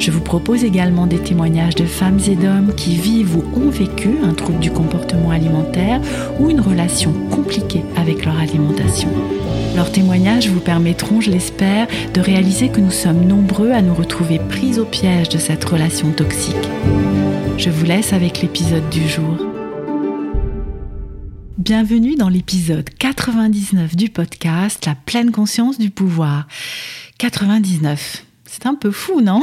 Je vous propose également des témoignages de femmes et d'hommes qui vivent ou ont vécu un trouble du comportement alimentaire ou une relation compliquée avec leur alimentation. Leurs témoignages vous permettront, je l'espère, de réaliser que nous sommes nombreux à nous retrouver pris au piège de cette relation toxique. Je vous laisse avec l'épisode du jour. Bienvenue dans l'épisode 99 du podcast La pleine conscience du pouvoir. 99. C'est un peu fou, non,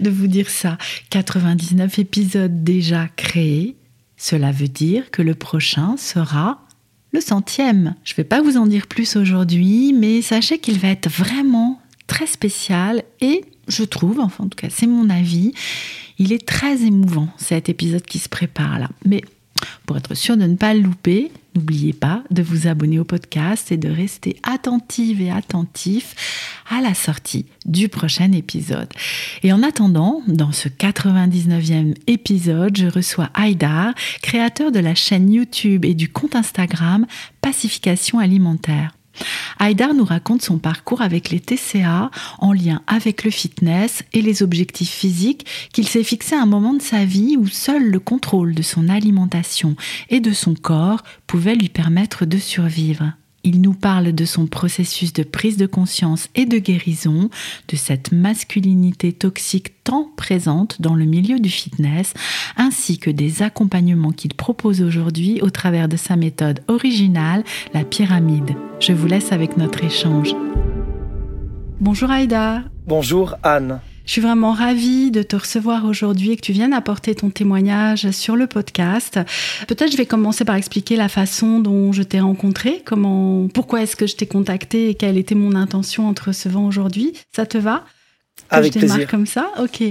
de, vous dire ça. 99 épisodes déjà créés. Cela veut dire que le prochain sera le centième. Je ne vais pas vous en dire plus aujourd'hui, mais sachez qu'il va être vraiment très spécial et je trouve, enfin en tout cas c'est mon avis, il est très émouvant cet épisode qui se prépare là. Mais pour être sûr de ne pas le louper, n'oubliez pas de vous abonner au podcast et de rester attentive et attentif à la sortie du prochain épisode. Et en attendant, dans ce 99e épisode, je reçois Haïdar, créateur de la chaîne YouTube et du compte Instagram Pacification alimentaire. Haïdar nous raconte son parcours avec les TCA en lien avec le fitness et les objectifs physiques qu'il s'est fixé à un moment de sa vie où seul le contrôle de son alimentation et de son corps pouvait lui permettre de survivre. Il nous parle de son processus de prise de conscience et de guérison, de cette masculinité toxique tant présente dans le milieu du fitness, ainsi que des accompagnements qu'il propose aujourd'hui au travers de sa méthode originale, la pyramide. Je vous laisse avec notre échange. Bonjour Aïda. Bonjour Anne. Je suis vraiment ravie de te recevoir aujourd'hui et que tu viennes apporter ton témoignage sur le podcast. Peut-être je vais commencer par expliquer la façon dont je t'ai rencontré, comment, pourquoi est-ce que je t'ai contacté et quelle était mon intention en te recevant aujourd'hui. Ça te va? Avec je démarre comme ça Ok.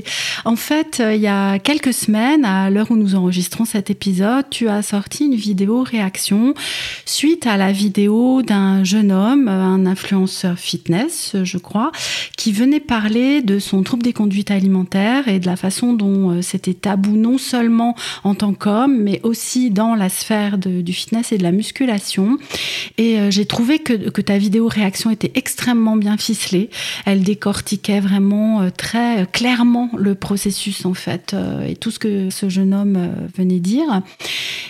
En fait, euh, il y a quelques semaines, à l'heure où nous enregistrons cet épisode, tu as sorti une vidéo réaction suite à la vidéo d'un jeune homme, euh, un influenceur fitness, je crois, qui venait parler de son trouble des conduites alimentaires et de la façon dont euh, c'était tabou non seulement en tant qu'homme, mais aussi dans la sphère du fitness et de la musculation. Et j'ai trouvé que, que ta vidéo réaction était extrêmement bien ficelée. Elle décortiquait vraiment euh, très clairement le processus en fait euh, et tout ce que ce jeune homme euh, venait dire.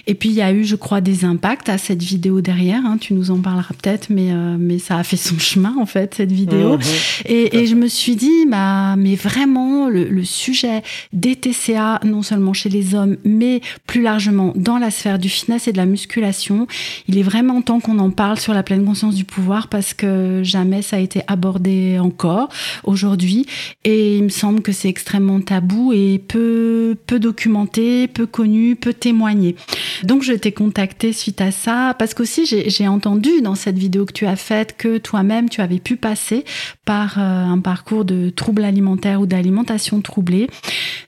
Et puis il y a eu, je crois, des impacts à cette vidéo derrière. Hein. tu nous en parleras peut-être, mais mais ça a fait son chemin en fait cette vidéo. Mhm. et, je me suis dit, bah, mais vraiment le, sujet des TCA, non seulement chez les hommes, mais plus largement dans la sphère du fitness et de la musculation, il est vraiment temps qu'on en parle sur la pleine conscience du pouvoir parce que jamais ça a été abordé encore aujourd'hui. Et il me semble que c'est extrêmement tabou et peu, peu documenté, peu connu, peu témoigné. Donc je t'ai contacté suite à ça parce qu'aussi j'ai entendu dans cette vidéo que tu as faite que toi-même tu avais pu passer par euh, un parcours de troubles alimentaires ou d'alimentation troublée.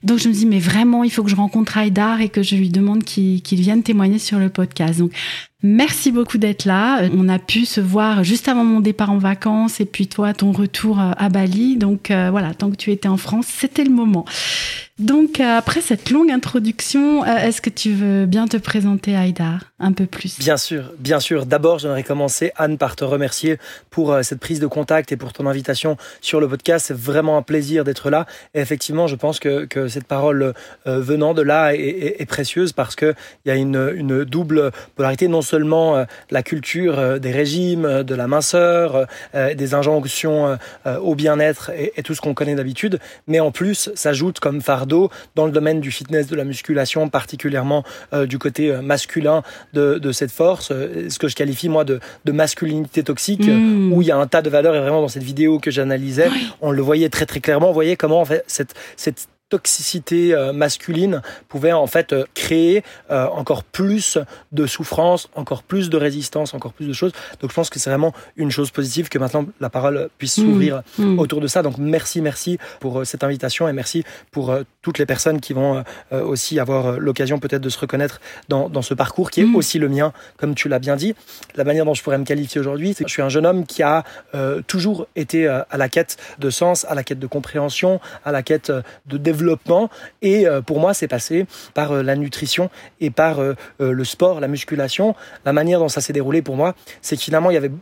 Donc je me dis mais vraiment il faut que je rencontre Aïdar et que je lui demande qu'il vienne témoigner sur le podcast. Donc Merci beaucoup d'être là. On a pu se voir juste avant mon départ en vacances et puis toi, ton retour euh, à Bali. Donc euh, voilà, tant que tu étais en France, c'était le moment. Donc, euh, après cette longue introduction, euh, est-ce que tu veux bien te présenter, Aïdar, un peu plus? Bien sûr, bien sûr. D'abord, j'aimerais commencer, Anne, par te remercier pour euh, cette prise de contact et pour ton invitation sur le podcast. C'est vraiment un plaisir d'être là. Et effectivement, je pense que, cette parole venant de là est, précieuse parce qu'il y a une, une, double polarité, non seulement la culture des régimes, de la minceur, des injonctions au bien-être et, et tout ce qu'on connaît d'habitude, mais en plus s'ajoute comme fardeau dans le domaine du fitness, de la musculation, particulièrement euh, du côté euh, masculin de, cette force, euh, ce que je qualifie moi de, masculinité toxique, mm. où il y a un tas de valeurs, et vraiment dans cette vidéo que j'analysais, on le voyait très très clairement, on voyait comment en fait cette, cette toxicité masculine pouvait en fait créer encore plus de souffrance, encore plus de résistance, encore plus de choses. Donc je pense que c'est vraiment une chose positive que maintenant la parole puisse mmh. s'ouvrir mmh. autour de ça. Donc merci, merci pour cette invitation et merci pour toutes les personnes qui vont aussi avoir l'occasion peut-être de se reconnaître dans, dans ce parcours qui est mmh. aussi le mien, comme tu l'as bien dit. La manière dont je pourrais me qualifier aujourd'hui, c'est que je suis un jeune homme qui a toujours été à la quête de sens, à la quête de compréhension, à la quête de développement. Et euh, pour moi, c'est passé par euh, la nutrition et par euh, le sport, la musculation. La manière dont ça s'est déroulé pour moi, c'est que finalement, il y avait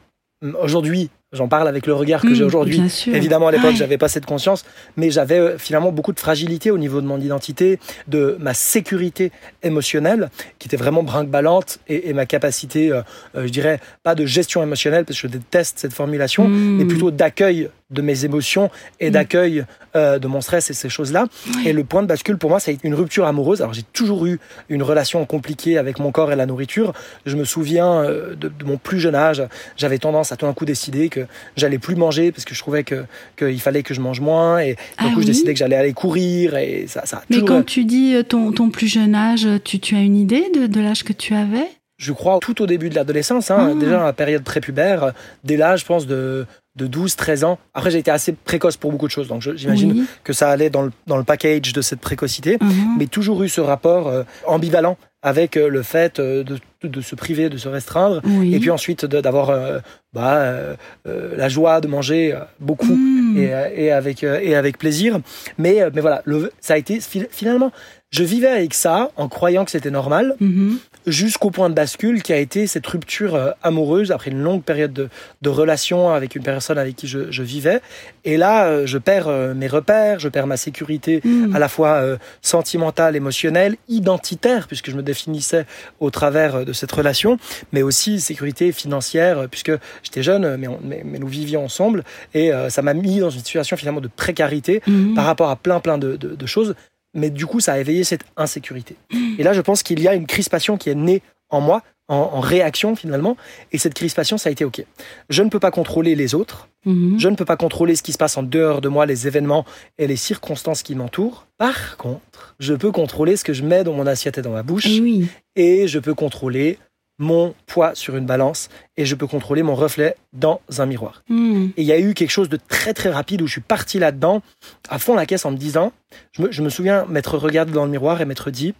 aujourd'hui J'en parle avec le regard que j'ai mmh, aujourd'hui. Évidemment, à l'époque, je j'avais pas cette conscience, mais j'avais finalement beaucoup de fragilité au niveau de mon identité, de ma sécurité émotionnelle, qui était vraiment brinque-ballante, et, ma capacité, je dirais, pas de gestion émotionnelle, parce que je déteste cette formulation, mmh. mais plutôt d'accueil de mes émotions et mm. d'accueil euh, de mon stress et ces choses-là. Et le point de bascule pour moi, c'est une rupture amoureuse. Alors j'ai toujours eu une relation compliquée avec mon corps et la nourriture. Je me souviens euh, de, mon plus jeune âge, j'avais tendance à tout d'un coup décider que j'allais plus manger parce que je trouvais que qu'il fallait que je mange moins et du ah coup je décidais que j'allais aller courir et ça. ça Mais quand tu dis euh, ton, ton plus jeune âge, tu, tu as une idée de, de l'âge que tu avais? Je crois tout au début de l'adolescence, hein, ah. déjà dans la période prépubère, dès l'âge, je pense, de de 12, 13 ans. Après, j'ai été assez précoce pour beaucoup de choses, donc j'imagine que ça allait dans le, dans le package de cette précocité, mhm. mais toujours eu ce rapport euh, ambivalent avec euh, le fait euh, de, de, se priver, de se restreindre, et puis ensuite d'avoir bah, la joie de manger beaucoup mhm. et, et, avec, et avec plaisir. Mais, mais voilà, le, ça a été finalement, je vivais avec ça en croyant que c'était normal, mhm. Jusqu'au point de bascule qui a été cette rupture euh, amoureuse après une longue période de, de relation avec une personne avec qui je, je vivais. Et là, euh, je perds euh, mes repères, je perds ma sécurité mhm. à la fois sentimentale, émotionnelle, identitaire, puisque je me définissais au travers de cette relation, mais aussi sécurité financière, puisque j'étais jeune, mais, mais, nous vivions ensemble. Et ça m'a mis dans une situation finalement de précarité mhm. par rapport à plein, plein de, de, de choses mais du coup, ça a éveillé cette insécurité. Et là, je pense qu'il y a une crispation qui est née en moi, en, réaction finalement, et cette crispation, ça a été OK. Je ne peux pas contrôler les autres, mhm. je ne peux pas contrôler ce qui se passe en dehors de moi, les événements et les circonstances qui m'entourent. Par contre, je peux contrôler ce que je mets dans mon assiette et dans ma bouche, et, et je peux contrôler mon poids sur une balance et je peux contrôler mon reflet dans un miroir. Hmm. Et il y a eu quelque chose de très très rapide où je suis parti là-dedans, à fond la caisse en me disant, je me, souviens m'être regardé dans le miroir et m'être dit,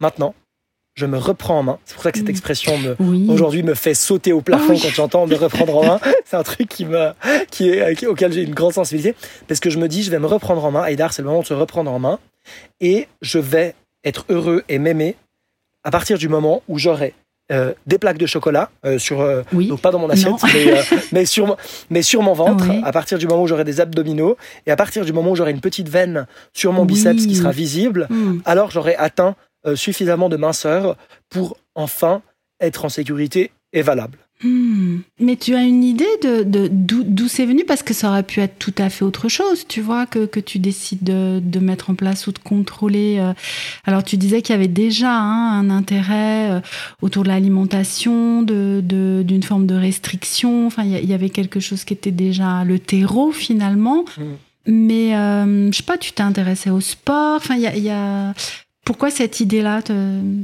maintenant, je me reprends en main. C'est pour ça que cette hmm. expression aujourd'hui me fait sauter au plafond quand j'entends me reprendre en main. C'est un truc qui me, qui est, auquel j'ai une grande sensibilité parce que je me dis, je vais me reprendre en main. Aïdar, c'est le moment de se reprendre en main et je vais être heureux et m'aimer à partir du moment où j'aurai euh, des plaques de chocolat euh, sur euh, donc pas dans mon assiette mais, sur mais sur mon ventre à partir du moment où j'aurai des abdominaux et à partir du moment où j'aurai une petite veine sur mon biceps qui sera visible hmm. alors j'aurai atteint suffisamment de minceur pour enfin être en sécurité et valable Hmm. Mais tu as une idée de, d'où, c'est venu? Parce que ça aurait pu être tout à fait autre chose, tu vois, que, que tu décides de, mettre en place ou de contrôler. Euh. Alors tu disais qu'il y avait déjà hein, un intérêt euh, autour de l'alimentation, de, d'une forme de restriction. Enfin, il y, avait quelque chose qui était déjà le terreau finalement. Hmm. Mais euh, je sais pas, tu t'es intéressé au sport? Enfin, il y a, Pourquoi cette idée-là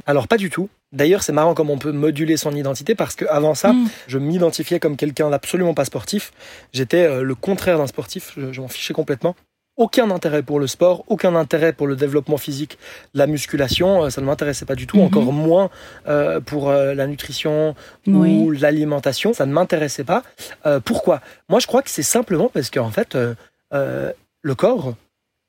Alors pas du tout. D'ailleurs, c'est marrant comme on peut moduler son identité parce que avant ça, mm. je m'identifiais comme quelqu'un d'absolument pas sportif. J'étais euh, le contraire d'un sportif. Je, m'en fichais complètement. Aucun intérêt pour le sport, aucun intérêt pour le développement physique, la musculation, euh, ça ne m'intéressait pas du tout. Mm-hmm. Encore moins euh, pour la nutrition ou l'alimentation, ça ne m'intéressait pas. pourquoi? Moi, je crois que c'est simplement parce qu'en fait, le corps,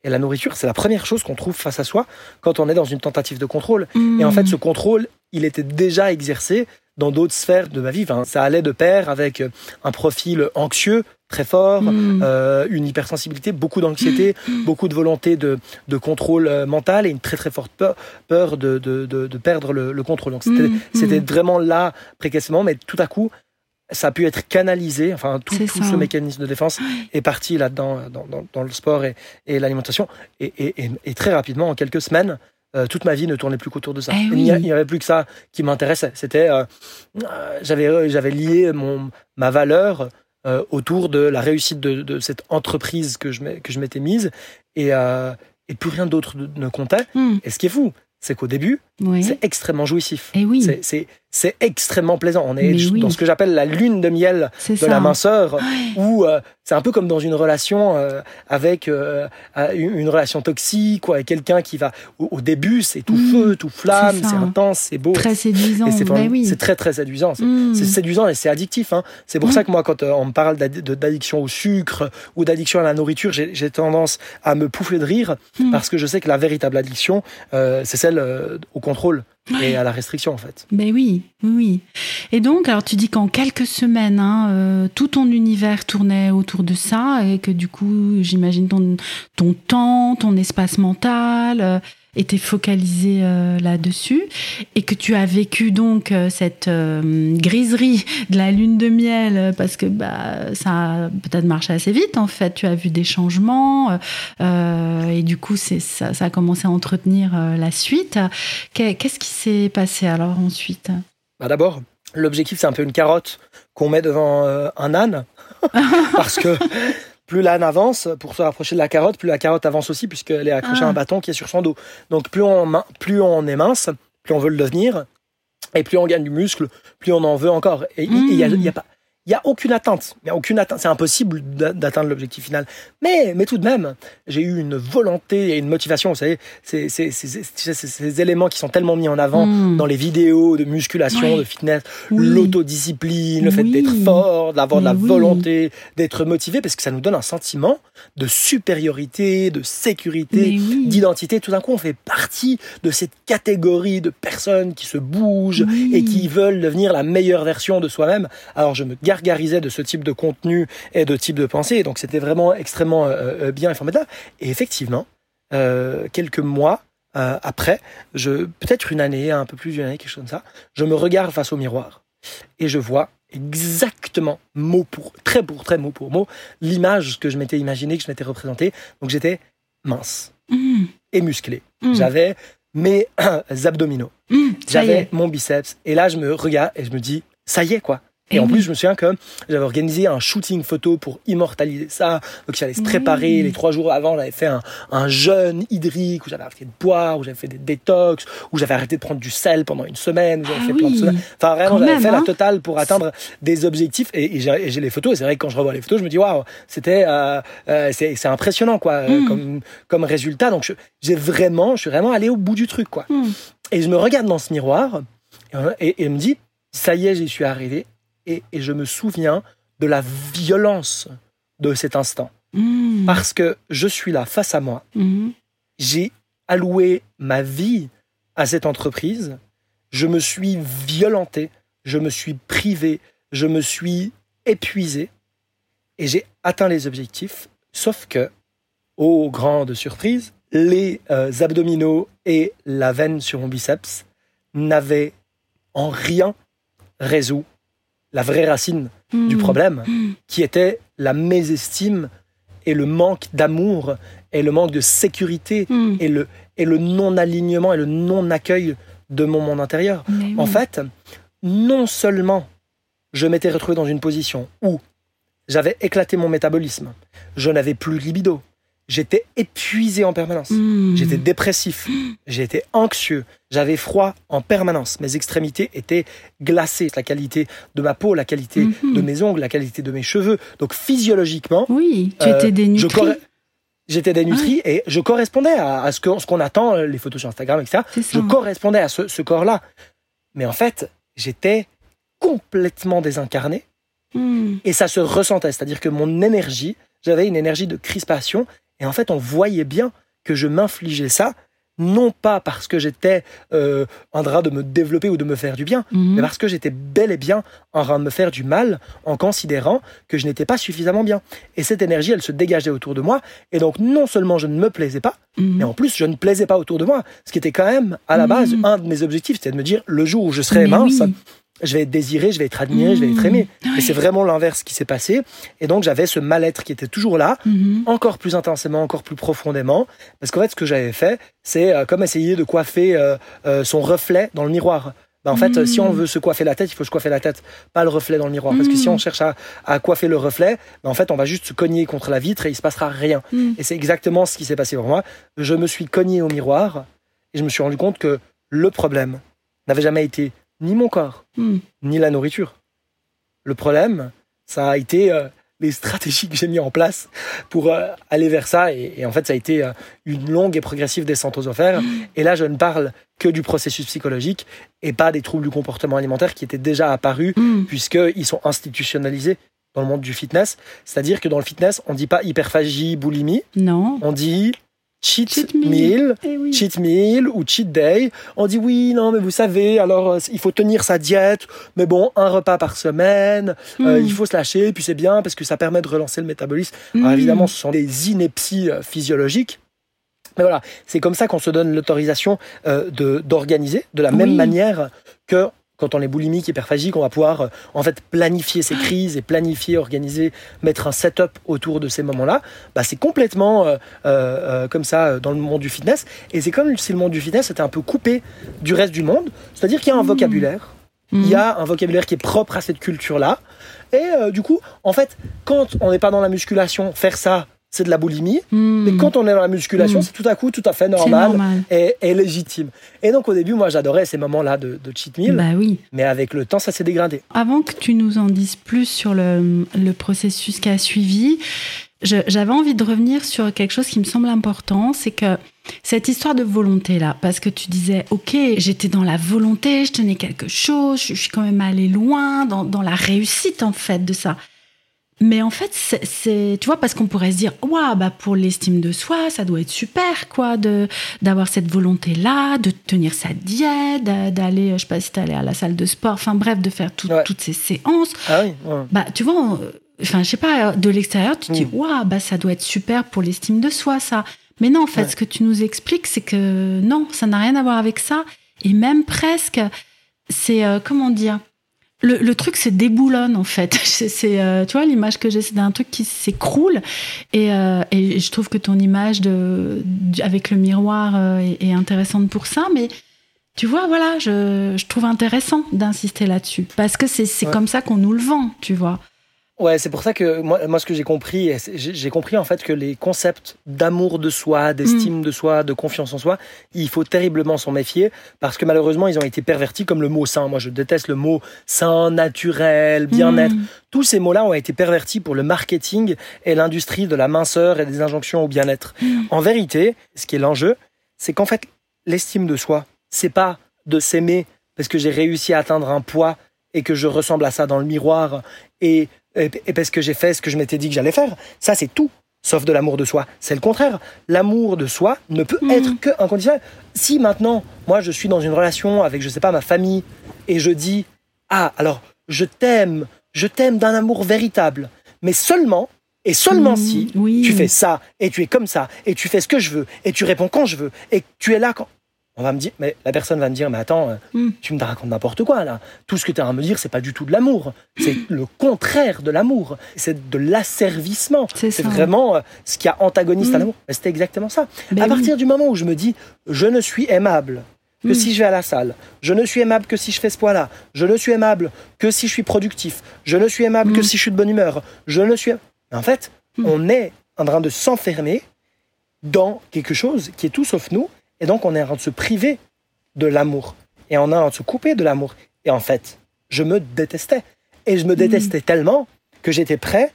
et la nourriture, c'est la première chose qu'on trouve face à soi quand on est dans une tentative de contrôle. Et en fait, ce contrôle, il était déjà exercé dans d'autres sphères de ma vie. ça allait de pair avec un profil anxieux très fort, mm. euh, une hypersensibilité, beaucoup d'anxiété, mm. beaucoup de volonté de, de, contrôle euh, mental et une très très forte peur, peur de, de, de, perdre le, le contrôle. Donc c'était vraiment là précocement, mais tout à coup, ça a pu être canalisé, enfin tout, tout ce mécanisme de défense est parti là-dedans dans, dans, dans, le sport et, et l'alimentation et, et, et, très rapidement en quelques semaines euh, toute ma vie ne tournait plus qu'autour de ça. Eh il n'y avait plus que ça qui m'intéressait. C'était, euh, euh, j'avais, j'avais lié mon ma valeur autour de la réussite de, de, cette entreprise que je que je m'étais mise et et plus rien d'autre ne comptait. Mm. Et ce qui est fou, c'est qu'au début, Oui. c'est extrêmement jouissif. Et oui, C'est- C'est c'est extrêmement plaisant. On est oui. dans ce que j'appelle la lune de miel de ça. la minceur, où euh, c'est un peu comme dans une relation euh, avec euh, une relation toxique ou avec quelqu'un qui va au, au début c'est tout Mm. feu, tout flamme, C'est intense, c'est beau, Très séduisant. c'est Ben c'est très très séduisant. C'est Mm. c'est séduisant et c'est addictif. Hein. C'est pour Mm. ça que moi, quand on me parle d'addiction au sucre ou d'addiction à la nourriture, j'ai tendance à me pouffer de rire Mm. parce que je sais que la véritable addiction, c'est celle au contrôle et à la restriction en fait. Ben oui, oui, oui. Et donc, alors tu dis qu'en quelques semaines, hein, euh, tout ton univers tournait autour de ça et que du coup, j'imagine ton, ton temps, ton espace mental euh, était focalisé euh, là-dessus et que tu as vécu donc euh, cette euh, griserie de la lune de miel parce que bah, ça a peut-être marché assez vite en fait. Tu as vu des changements euh, et du coup, c'est ça, ça a commencé à entretenir la suite. Qu'est- Qu'est-ce qui s'est passé alors ensuite? Bah, D'abord, l'objectif c'est un peu une carotte qu'on met devant un âne parce que plus l'âne avance pour se rapprocher de la carotte, plus la carotte avance aussi puisqu'elle est accrochée à Ah. un bâton qui est sur son dos. Donc plus on, plus on est mince, plus on veut le devenir, et plus on gagne du muscle, plus on en veut encore. Et il il y a, Mm. il y a pas. Il n'y a aucune atteinte. Il y a aucune atteinte. C'est impossible d'a- d'atteindre l'objectif final. Mais, mais tout de même, j'ai eu une volonté et une motivation. Vous savez, ces éléments qui sont tellement mis en avant Mm. dans les vidéos de musculation, de fitness, Oui. l'autodiscipline, le fait Oui. d'être fort, d'avoir de la volonté, d'être motivé, parce que ça nous donne un sentiment de supériorité, de sécurité, d'identité. Tout d'un coup, on fait partie de cette catégorie de personnes qui se bougent et qui veulent devenir la meilleure version de soi-même. Alors, je me gargarisais de ce type de contenu et de type de pensée, et donc c'était vraiment extrêmement euh, euh, bien et formidable. Et effectivement, euh, quelques mois euh, après, je peut-être une année, un peu plus d'une année, quelque chose comme ça, je me regarde face au miroir et je vois exactement mot pour trait pour trait, mot pour mot, l'image que je m'étais imaginé, que je m'étais représenté. Donc j'étais mince Mm. et musclé. Mm. J'avais mes abdominaux, Mm. Y j'avais mon biceps, et là je me regarde et je me dis, ça y est quoi. Et, en oui. plus, je me souviens que j'avais organisé un shooting photo pour immortaliser ça. Donc, j'allais se préparer. Oui. Les trois jours avant, j'avais fait un, un jeûne hydrique où j'avais arrêté de boire, où j'avais fait des détox, où j'avais arrêté de prendre du sel pendant une semaine, où j'avais Ah fait plein de oui. soda. Enfin, vraiment, j'avais fait la hein. totale pour atteindre des objectifs. Et, et j'ai et j'ai les photos. Et c'est vrai que quand je revois les photos, je me dis, waouh, c'était, euh, euh, c'est c'est impressionnant, quoi, euh, Mm. comme, comme résultat. Donc, j'ai vraiment, je suis vraiment allé au bout du truc, quoi. Mm. Et je me regarde dans ce miroir et, et, et me dit, ça y est, j'y suis arrivé. Et, et je me souviens de la violence de cet instant. Mm. Parce que je suis là face à moi. Mm. J'ai alloué ma vie à cette entreprise. Je me suis violenté. Je me suis privé. Je me suis épuisé. Et j'ai atteint les objectifs. Sauf que, aux grandes surprises, les euh, abdominaux et la veine sur mon biceps n'avaient en rien résolu la vraie racine du Mm. problème, Mm. qui était la mésestime et le manque d'amour et le manque de sécurité Mm. et le, et le non-alignement et le non-accueil de mon monde intérieur. En fait, non seulement je m'étais retrouvé dans une position où j'avais éclaté mon métabolisme, je n'avais plus de libido, j'étais épuisé en permanence, Mm. j'étais dépressif, j'étais anxieux, j'avais froid en permanence, mes extrémités étaient glacées, la qualité de ma peau, la qualité Mhm. de mes ongles, la qualité de mes cheveux. Donc physiologiquement, Oui, tu euh, étais dénutri. J'étais dénutri et je correspondais à, à ce qu'on ce qu'on attend, euh, les photos sur Instagram, etc. Je correspondais à ce, ce corps-là. Mais en fait, j'étais complètement désincarné Mm. et ça se ressentait. C'est-à-dire que mon énergie, j'avais une énergie de crispation et en fait, on voyait bien que je m'infligeais ça, non pas parce que j'étais euh, en train de me développer ou de me faire du bien, Mm. mais parce que j'étais bel et bien en train de me faire du mal en considérant que je n'étais pas suffisamment bien. Et cette énergie, elle se dégageait autour de moi. Et donc, non seulement je ne me plaisais pas, Mm. mais en plus, je ne plaisais pas autour de moi. Ce qui était quand même, à la Mhm. base, un de mes objectifs, c'était de me dire, le jour où je serai Mais mince, oui. Je vais être désiré, je vais être admiré, je vais être aimé. Mhm. Et c'est vraiment l'inverse qui s'est passé. Et donc, j'avais ce mal-être qui était toujours là, Mhm. encore plus intensément, encore plus profondément. Parce qu'en fait, ce que j'avais fait, c'est euh, comme essayer de coiffer euh, euh, son reflet dans le miroir. bah, en fait, si on veut se coiffer la tête, il faut se coiffer la tête, pas le reflet dans le miroir. Parce que si on cherche à, à coiffer le reflet, bah, en fait, on va juste se cogner contre la vitre et il se passera rien. Et c'est exactement ce qui s'est passé pour moi. Je me suis cogné au miroir et je me suis rendu compte que le problème n'avait jamais été ni mon corps, Mm. ni la nourriture. Le problème, ça a été euh, les stratégies que j'ai mis en place pour euh, aller vers ça. Et, et en fait, ça a été euh, une longue et progressive descente aux enfers. Et là, je ne parle que du processus psychologique et pas des troubles du comportement alimentaire qui étaient déjà apparus Mm. puisqu'ils sont institutionnalisés dans le monde du fitness. C'est-à-dire que dans le fitness, on dit pas hyperphagie, boulimie, Non. on dit cheat, Cheat meal. meal, Eh oui. cheat meal ou cheat day. On dit oui, non, mais vous savez, alors euh, il faut tenir sa diète, mais bon, un repas par semaine, euh, Mm. il faut se lâcher, puis c'est bien parce que ça permet de relancer le métabolisme. Alors Mm. évidemment, ce sont des inepties euh, physiologiques. Mais voilà, c'est comme ça qu'on se donne l'autorisation de d'organiser de la même manière que quand on est boulimique, hyperphagique, on va pouvoir euh, en fait planifier ses crises et planifier, organiser, mettre un setup autour de ces moments-là. Bah, c'est complètement euh, euh, comme ça dans le monde du fitness. Et c'est comme si le monde du fitness était un peu coupé du reste du monde. C'est-à-dire qu'il y a un Mm. vocabulaire, Mm. il y a un vocabulaire qui est propre à cette culture-là. Et euh, du coup, en fait, quand on n'est pas dans la musculation, faire ça, c'est de la boulimie. Mm. Mais quand on est dans la musculation, Mm. c'est tout à coup tout à fait normal, normal. Et, et légitime. Et donc au début, moi j'adorais ces moments-là de, de cheat meal, Bah oui. mais avec le temps, ça s'est dégradé. Avant que tu nous en dises plus sur le, le processus qui a suivi, j'avais envie de revenir sur quelque chose qui me semble important, c'est que cette histoire de volonté là, parce que tu disais, ok, j'étais dans la volonté, je tenais quelque chose, je, je suis quand même allée loin dans, dans la réussite en fait de ça. Mais en fait, c'est- tu vois, parce qu'on pourrait se dire, waouh, bah pour l'estime de soi, ça doit être super, quoi, de d'avoir cette volonté-là, de tenir sa diète, d'a- d'aller, je sais pas si t'allais à la salle de sport, enfin bref, de faire tout- Ouais. toutes ces séances. Ah oui, ouais. Bah, tu vois, on- enfin, je sais pas, de l'extérieur, tu te dis, Mm. waouh, bah ça doit être super pour l'estime de soi, ça. Mais non, en fait, Ouais. ce que tu nous expliques, c'est que non, ça n'a rien à voir avec ça. Et même presque, c'est, euh, comment dire, le, le truc se déboulonne en fait. C'est, c'est, euh, tu vois, l'image que j'ai, c'est d'un truc qui s'écroule. Et, euh, et je trouve que ton image de, avec le miroir euh, est, est intéressante pour ça. Mais tu vois, voilà, je, je trouve intéressant d'insister là-dessus. Parce que c'est, c'est Ouais. comme ça qu'on nous le vend, tu vois. Ouais, c'est pour ça que moi, moi ce que j'ai compris, j'ai compris en fait que les concepts d'amour de soi, d'estime Mm. de soi, de confiance en soi, il faut terriblement s'en méfier parce que malheureusement ils ont été pervertis comme le mot sain. Moi je déteste le mot sain, naturel, bien-être. Mm. Tous ces mots-là ont été pervertis pour le marketing et l'industrie de la minceur et des injonctions au bien-être. Mm. En vérité, ce qui est l'enjeu, c'est qu'en fait, l'estime de soi, c'est pas de s'aimer parce que j'ai réussi à atteindre un poids et que je ressemble à ça dans le miroir et, et, et parce que j'ai fait ce que je m'étais dit que j'allais faire. Ça, c'est tout. Sauf de l'amour de soi. C'est le contraire. L'amour de soi ne peut Mhm. être que inconditionnel. Si maintenant, moi, je suis dans une relation avec, je sais pas, ma famille, et je dis, ah, alors, je t'aime, je t'aime d'un amour véritable, mais seulement, et seulement Mm. si, oui. tu fais ça, et tu es comme ça, et tu fais ce que je veux, et tu réponds quand je veux, et tu es là quand. On va me dire, mais la personne va me dire, mais attends, euh, Mm. tu me racontes n'importe quoi là. Tout ce que tu as à me dire, c'est pas du tout de l'amour. C'est le contraire de l'amour. C'est de l'asservissement. C'est vraiment euh, ce qui a antagoniste à Mm. l'amour. C'était exactement ça. Ben à oui. partir du moment où je me dis, je ne suis aimable que Mm. si je vais à la salle, je ne suis aimable que si je fais ce poids-là, je ne suis aimable que si je suis productif, je ne suis aimable que si je suis de bonne humeur, je ne suis. En fait, on est en train de s'enfermer dans quelque chose qui est tout sauf nous, et donc on est en train de se priver de l'amour, et on est en train de se couper de l'amour. Et en fait, je me détestais. Et je me détestais tellement que j'étais prêt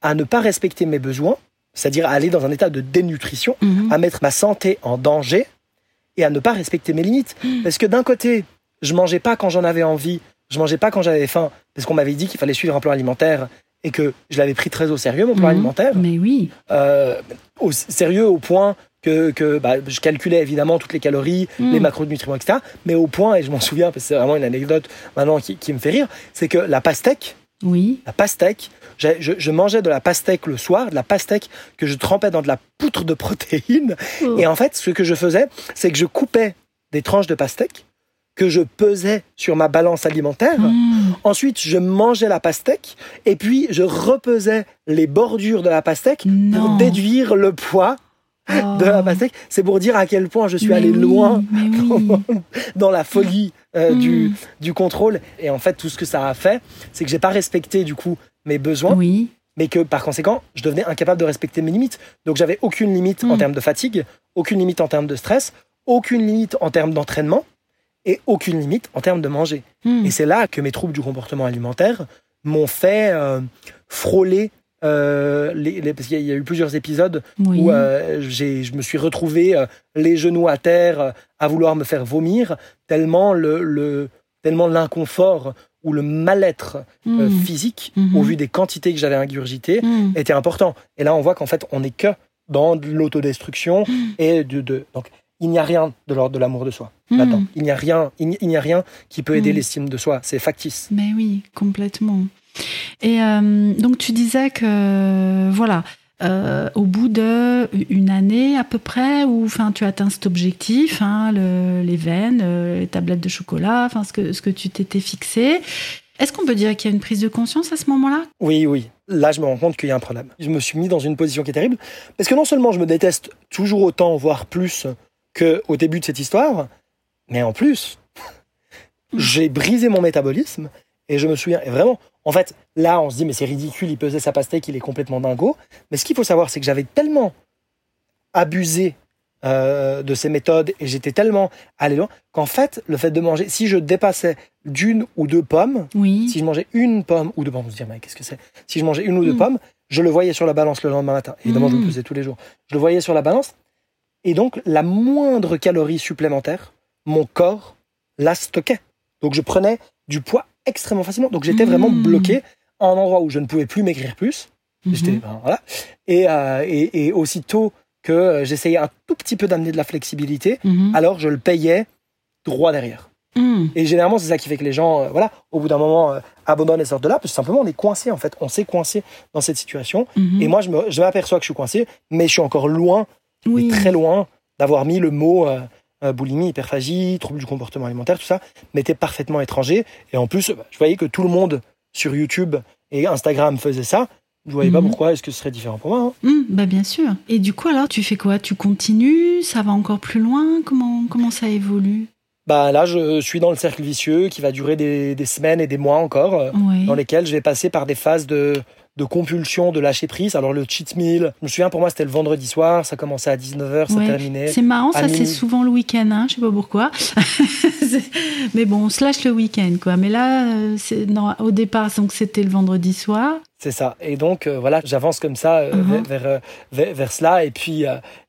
à ne pas respecter mes besoins, c'est-à-dire à aller dans un état de dénutrition, Mhm. à mettre ma santé en danger et à ne pas respecter mes limites. Parce que d'un côté, je mangeais pas quand j'en avais envie, je mangeais pas quand j'avais faim, parce qu'on m'avait dit qu'il fallait suivre un plan alimentaire et que je l'avais pris très au sérieux, mon plan Mhm. alimentaire. Mais oui. Euh, au sérieux au point que, que bah, je calculais évidemment toutes les calories, Mm. les macronutriments, etc. Mais au point, et je m'en souviens, parce que c'est vraiment une anecdote maintenant qui, qui me fait rire, c'est que la pastèque, Oui. la pastèque, je, je mangeais de la pastèque le soir, de la pastèque que je trempais dans de la poutre de protéines. Oh. Et en fait, ce que je faisais, c'est que je coupais des tranches de pastèque que je pesais sur ma balance alimentaire. Mm. Ensuite, je mangeais la pastèque et puis je repesais les bordures de la pastèque pour déduire le poids de la pastèque. C'est pour dire à quel point je suis allé loin dans la folie euh, du, mm. du contrôle. Et en fait, tout ce que ça a fait, c'est que j'ai pas respecté du coup mes besoins. Oui. Mais que par conséquent, je devenais incapable de respecter mes limites. Donc j'avais aucune limite en mm. termes de fatigue, aucune limite en termes de stress, aucune limite en termes d'entraînement et aucune limite en termes de manger. Mm. Et c'est là que mes troubles du comportement alimentaire m'ont fait euh, frôler euh, les, parce qu'il y a eu plusieurs épisodes où euh, je me suis retrouvé euh, les genoux à terre à vouloir me faire vomir tellement le, tellement l'inconfort ou le mal-être hmm. physique hmm. au vu des quantités que j'avais ingurgitées hmm. était important. Et là, on voit qu'en fait, on n'est que dans l'autodestruction et de, de, donc il n'y a rien de l'ordre de l'amour de soi là-dedans. Il n'y a rien, il n'y a rien qui peut aider l'estime de soi. C'est factice. Mais oui, complètement. Et euh, donc tu disais que voilà, euh, au bout d'une année à peu près, où enfin tu atteins cet objectif, hein, les veines, euh, les tablettes de chocolat, enfin ce que ce que tu t'étais fixé. Est-ce qu'on peut dire qu'il y a une prise de conscience à ce moment-là? Oui, oui. Là, je me rends compte qu'il y a un problème. Je me suis mis dans une position qui est terrible parce que non seulement je me déteste toujours autant, voire plus que au début de cette histoire, mais en plus, j'ai brisé mon métabolisme et je me souviens, vraiment, en fait, là, on se dit, mais c'est ridicule, il pesait sa pastèque, il est complètement dingo. Mais ce qu'il faut savoir, c'est que j'avais tellement abusé euh, de ces méthodes et j'étais tellement allé loin qu'en fait, le fait de manger, si je dépassais d'une ou deux pommes, si je mangeais une pomme ou deux pommes, on se dit, mais qu'est-ce que c'est? Si je mangeais une ou deux mm. pommes, je le voyais sur la balance le lendemain matin. Évidemment, je le pesais mm. tous les jours. Je le voyais sur la balance. Et donc, la moindre calorie supplémentaire, mon corps la stockait. Donc, je prenais du poids extrêmement facilement. Donc j'étais vraiment hmm. bloqué à un endroit où je ne pouvais plus m'écrire plus. Mhm. Ben, voilà. Euh, et, et, aussitôt que euh, j'essayais un tout petit peu d'amener de la flexibilité, mhm. alors je le payais droit derrière. Et généralement, c'est ça qui fait que les gens, euh, voilà, au bout d'un moment, abandonnent et sortent de là, parce que simplement, on est coincé, en fait. On s'est coincé dans cette situation. Et moi, je m'aperçois que je suis coincé, mais je suis encore loin, très loin, d'avoir mis le mot boulimie, hyperphagie, troubles du comportement alimentaire, tout ça, m'était parfaitement étranger. Et en plus, bah, je voyais que tout le monde sur YouTube et Instagram faisait ça. Je voyais pas mhm. pourquoi est-ce que ce serait différent pour moi. Hein? Mmh, bah bien sûr. Et du coup, alors, tu fais quoi? Tu continues? Ça va encore plus loin? Comment, comment ça évolue? Bah là, je suis dans le cercle vicieux qui va durer des, semaines et des mois encore, euh, dans lesquels je vais passer par des phases de, de compulsion, de lâcher prise. Alors le cheat meal, je me souviens pour moi c'était le vendredi soir, ça commençait à 19h, ça terminait. C'est marrant, ça c'est souvent le week-end, hein, je sais pas pourquoi. mais bon, on se lâche le week-end quoi. Mais là, euh, non, au départ, donc c'était le vendredi soir. C'est ça. Et donc euh, voilà, j'avance comme ça euh, uh-huh. vers, vers, cela. Et puis,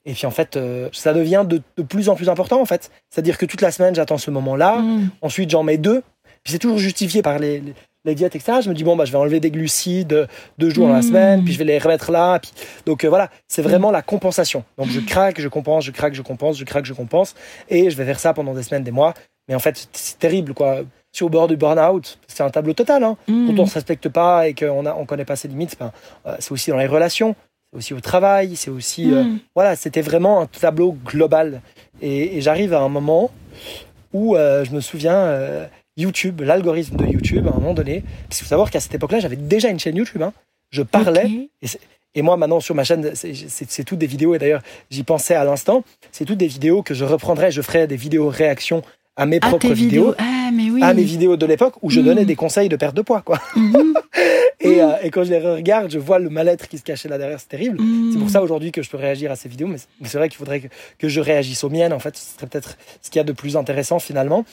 et puis en fait, ça devient de, plus en plus important en fait. C'est-à-dire que toute la semaine, j'attends ce moment-là. Mm. Ensuite, j'en mets deux. Puis c'est toujours justifié par les, les diètes, etc. Je me dis, bon, bah, je vais enlever des glucides deux jours dans la semaine, puis je vais les remettre là. Puis... Donc euh, voilà, c'est vraiment la compensation. Donc je craque, je compense, je craque, je compense, je craque, je compense. Et je vais faire ça pendant des semaines, des mois. Mais en fait, c'est terrible, quoi. Suis au bord du burn-out, c'est un tableau total. Hein. Mm. Quand on ne se respecte pas et qu'on ne on connaît pas ses limites, ben, euh, c'est aussi dans les relations, c'est aussi au travail, c'est aussi. Euh, voilà, c'était vraiment un tableau global. Et, et j'arrive à un moment où je me souviens YouTube, l'algorithme de YouTube, à un moment donné. Parce qu'il faut savoir qu'à cette époque-là, j'avais déjà une chaîne YouTube. Hein. Je parlais. Et, moi, maintenant, sur ma chaîne, c'est toutes des vidéos. Et d'ailleurs, j'y pensais à l'instant. C'est toutes des vidéos que je reprendrai. Je ferai des vidéos réactions à mes propres vidéos. Ah, mais oui. À mes vidéos de l'époque où je mm. donnais des conseils de perte de poids. quoi. Mm-hmm. et, euh, et, quand je les regarde, je vois le mal-être qui se cachait là derrière. C'est terrible. Mm. C'est pour ça aujourd'hui que je peux réagir à ces vidéos. Mais c'est vrai qu'il faudrait que, que, je réagisse aux miennes. En fait, ce serait peut-être ce qu'il y a de plus intéressant finalement.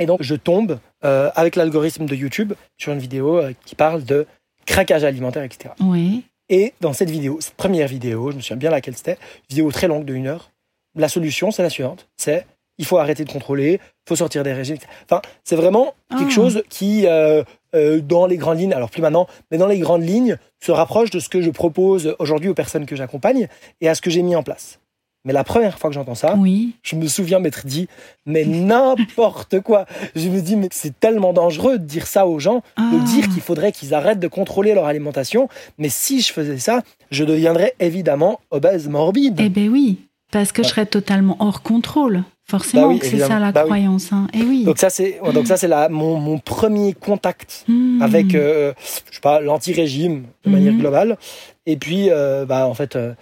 Et donc, je tombe euh, avec l'algorithme de YouTube sur une vidéo euh, qui parle de craquage alimentaire, etc. Oui. Et dans cette vidéo, cette première vidéo, je me souviens bien laquelle c'était, vidéo très longue de une heure, la solution, c'est la suivante. C'est il faut arrêter de contrôler, il faut sortir des régimes. Enfin, c'est vraiment quelque ah. chose qui, euh, euh, dans les grandes lignes, alors plus maintenant, mais dans les grandes lignes, se rapproche de ce que je propose aujourd'hui aux personnes que j'accompagne et à ce que j'ai mis en place. Mais la première fois que j'entends ça, oui. je me souviens m'être dit, mais n'importe quoi. Je me dis, mais c'est tellement dangereux de dire ça aux gens, de ah. dire qu'il faudrait qu'ils arrêtent de contrôler leur alimentation. Mais si je faisais ça, je deviendrais évidemment obèse morbide. Eh ben oui, parce que je serais totalement hors contrôle. Forcément bah que c'est ça la bah croyance. Hein. Et oui. Donc ça c'est donc ça c'est mon, mon premier contact hmm. avec euh, je sais pas l'anti-régime de manière hmm. globale. Et puis euh, bah en fait euh,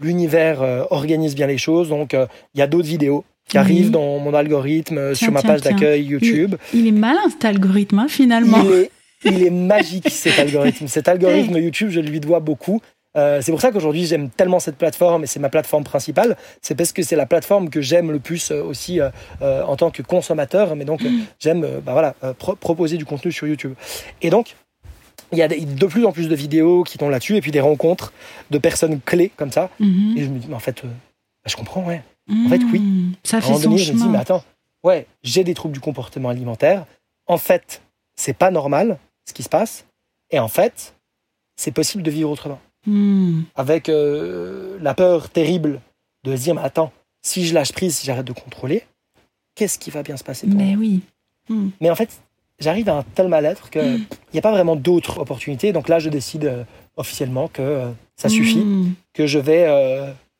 l'univers euh, organise bien les choses. Donc, il y a d'autres vidéos qui arrivent dans mon algorithme sur ma page d'accueil YouTube. Il, est malin cet algorithme, hein, finalement. Il est, il est magique cet algorithme. Cet algorithme YouTube, je lui dois beaucoup. C'est pour ça qu'aujourd'hui j'aime tellement cette plateforme et c'est ma plateforme principale. C'est parce que c'est la plateforme que j'aime le plus aussi en tant que consommateur. Mais donc mm. j'aime bah voilà, proposer du contenu sur YouTube. Et donc il y a de plus en plus de vidéos qui tombent là-dessus et puis des rencontres de personnes clés comme ça. Mhm. Et je me dis, mais en fait, euh, bah, je comprends, ouais. En fait, oui. Mhm. Ça fait son chemin. Je me dis, mais attends, ouais, j'ai des troubles du comportement alimentaire. En fait, c'est pas normal ce qui se passe. Et en fait, c'est possible de vivre autrement. Mhm. Avec euh, la peur terrible de se dire, mais attends, si je lâche prise, si j'arrête de contrôler, qu'est-ce qui va bien se passer pour mais moi? oui. Mais en fait, j'arrive à un tel mal-être qu'il n'y mm. a pas vraiment d'autres opportunités. Donc là, je décide euh, officiellement que euh, ça suffit, que je vais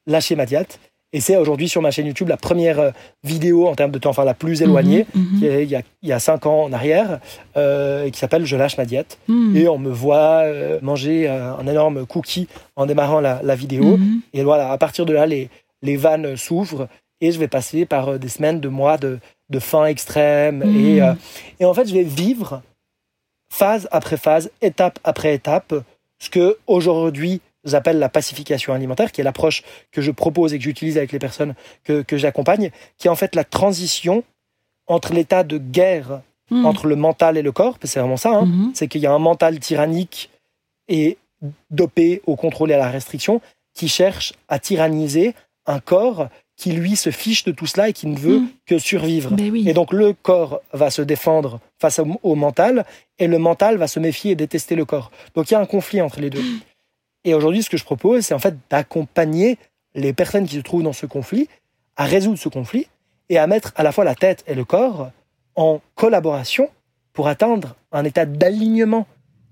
lâcher ma diète. Et c'est aujourd'hui sur ma chaîne YouTube la première vidéo en termes de temps, enfin la plus éloignée, mm-hmm, mm-hmm. qui est, il, y a, cinq ans en arrière, et qui s'appelle Je lâche ma diète. Mm. Et on me voit manger un énorme cookie en démarrant la, vidéo. Et voilà, à partir de là, les, les vannes s'ouvrent et je vais passer par des semaines, de mois de, de faim extrême. Et, euh, et en fait, je vais vivre phase après phase, étape après étape, ce que aujourd'hui j'appelle la pacification alimentaire, qui est l'approche que je propose et que j'utilise avec les personnes que, que j'accompagne, qui est en fait la transition entre l'état de guerre hmm. entre le mental et le corps, c'est vraiment ça, hein. hmm. c'est qu'il y a un mental tyrannique et dopé au contrôle et à la restriction qui cherche à tyranniser un corps qui lui se fiche de tout cela et qui ne veut mm. que survivre. Ben et donc le corps va se défendre face au, mental et le mental va se méfier et détester le corps. Donc il y a un conflit entre les deux. Et aujourd'hui, ce que je propose, c'est en fait d'accompagner les personnes qui se trouvent dans ce conflit à résoudre ce conflit et à mettre à la fois la tête et le corps en collaboration pour atteindre un état d'alignement,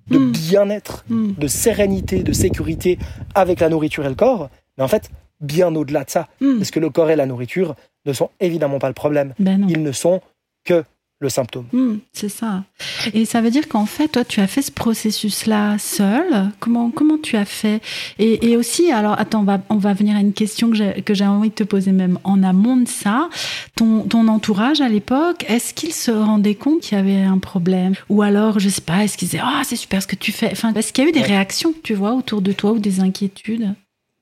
de mm. bien-être, de sérénité, de sécurité avec la nourriture et le corps. Mais en fait, bien au-delà de ça. Hmm. Parce que le corps et la nourriture ne sont évidemment pas le problème. Ben Ils ne sont que le symptôme. Hmm, c'est ça. Et ça veut dire qu'en fait, toi, tu as fait ce processus-là seul. Comment, comment tu as fait? Et, aussi, alors, attends, on va, on va venir à une question que j'ai envie de te poser même en amont de ça. Ton, ton entourage à l'époque, est-ce qu'il se rendait compte qu'il y avait un problème? Ou alors, je sais pas, est-ce qu'ils disaient, ah, c'est super ce que tu fais enfin, Est-ce qu'il y a eu des réactions, tu vois, autour de toi ou des inquiétudes?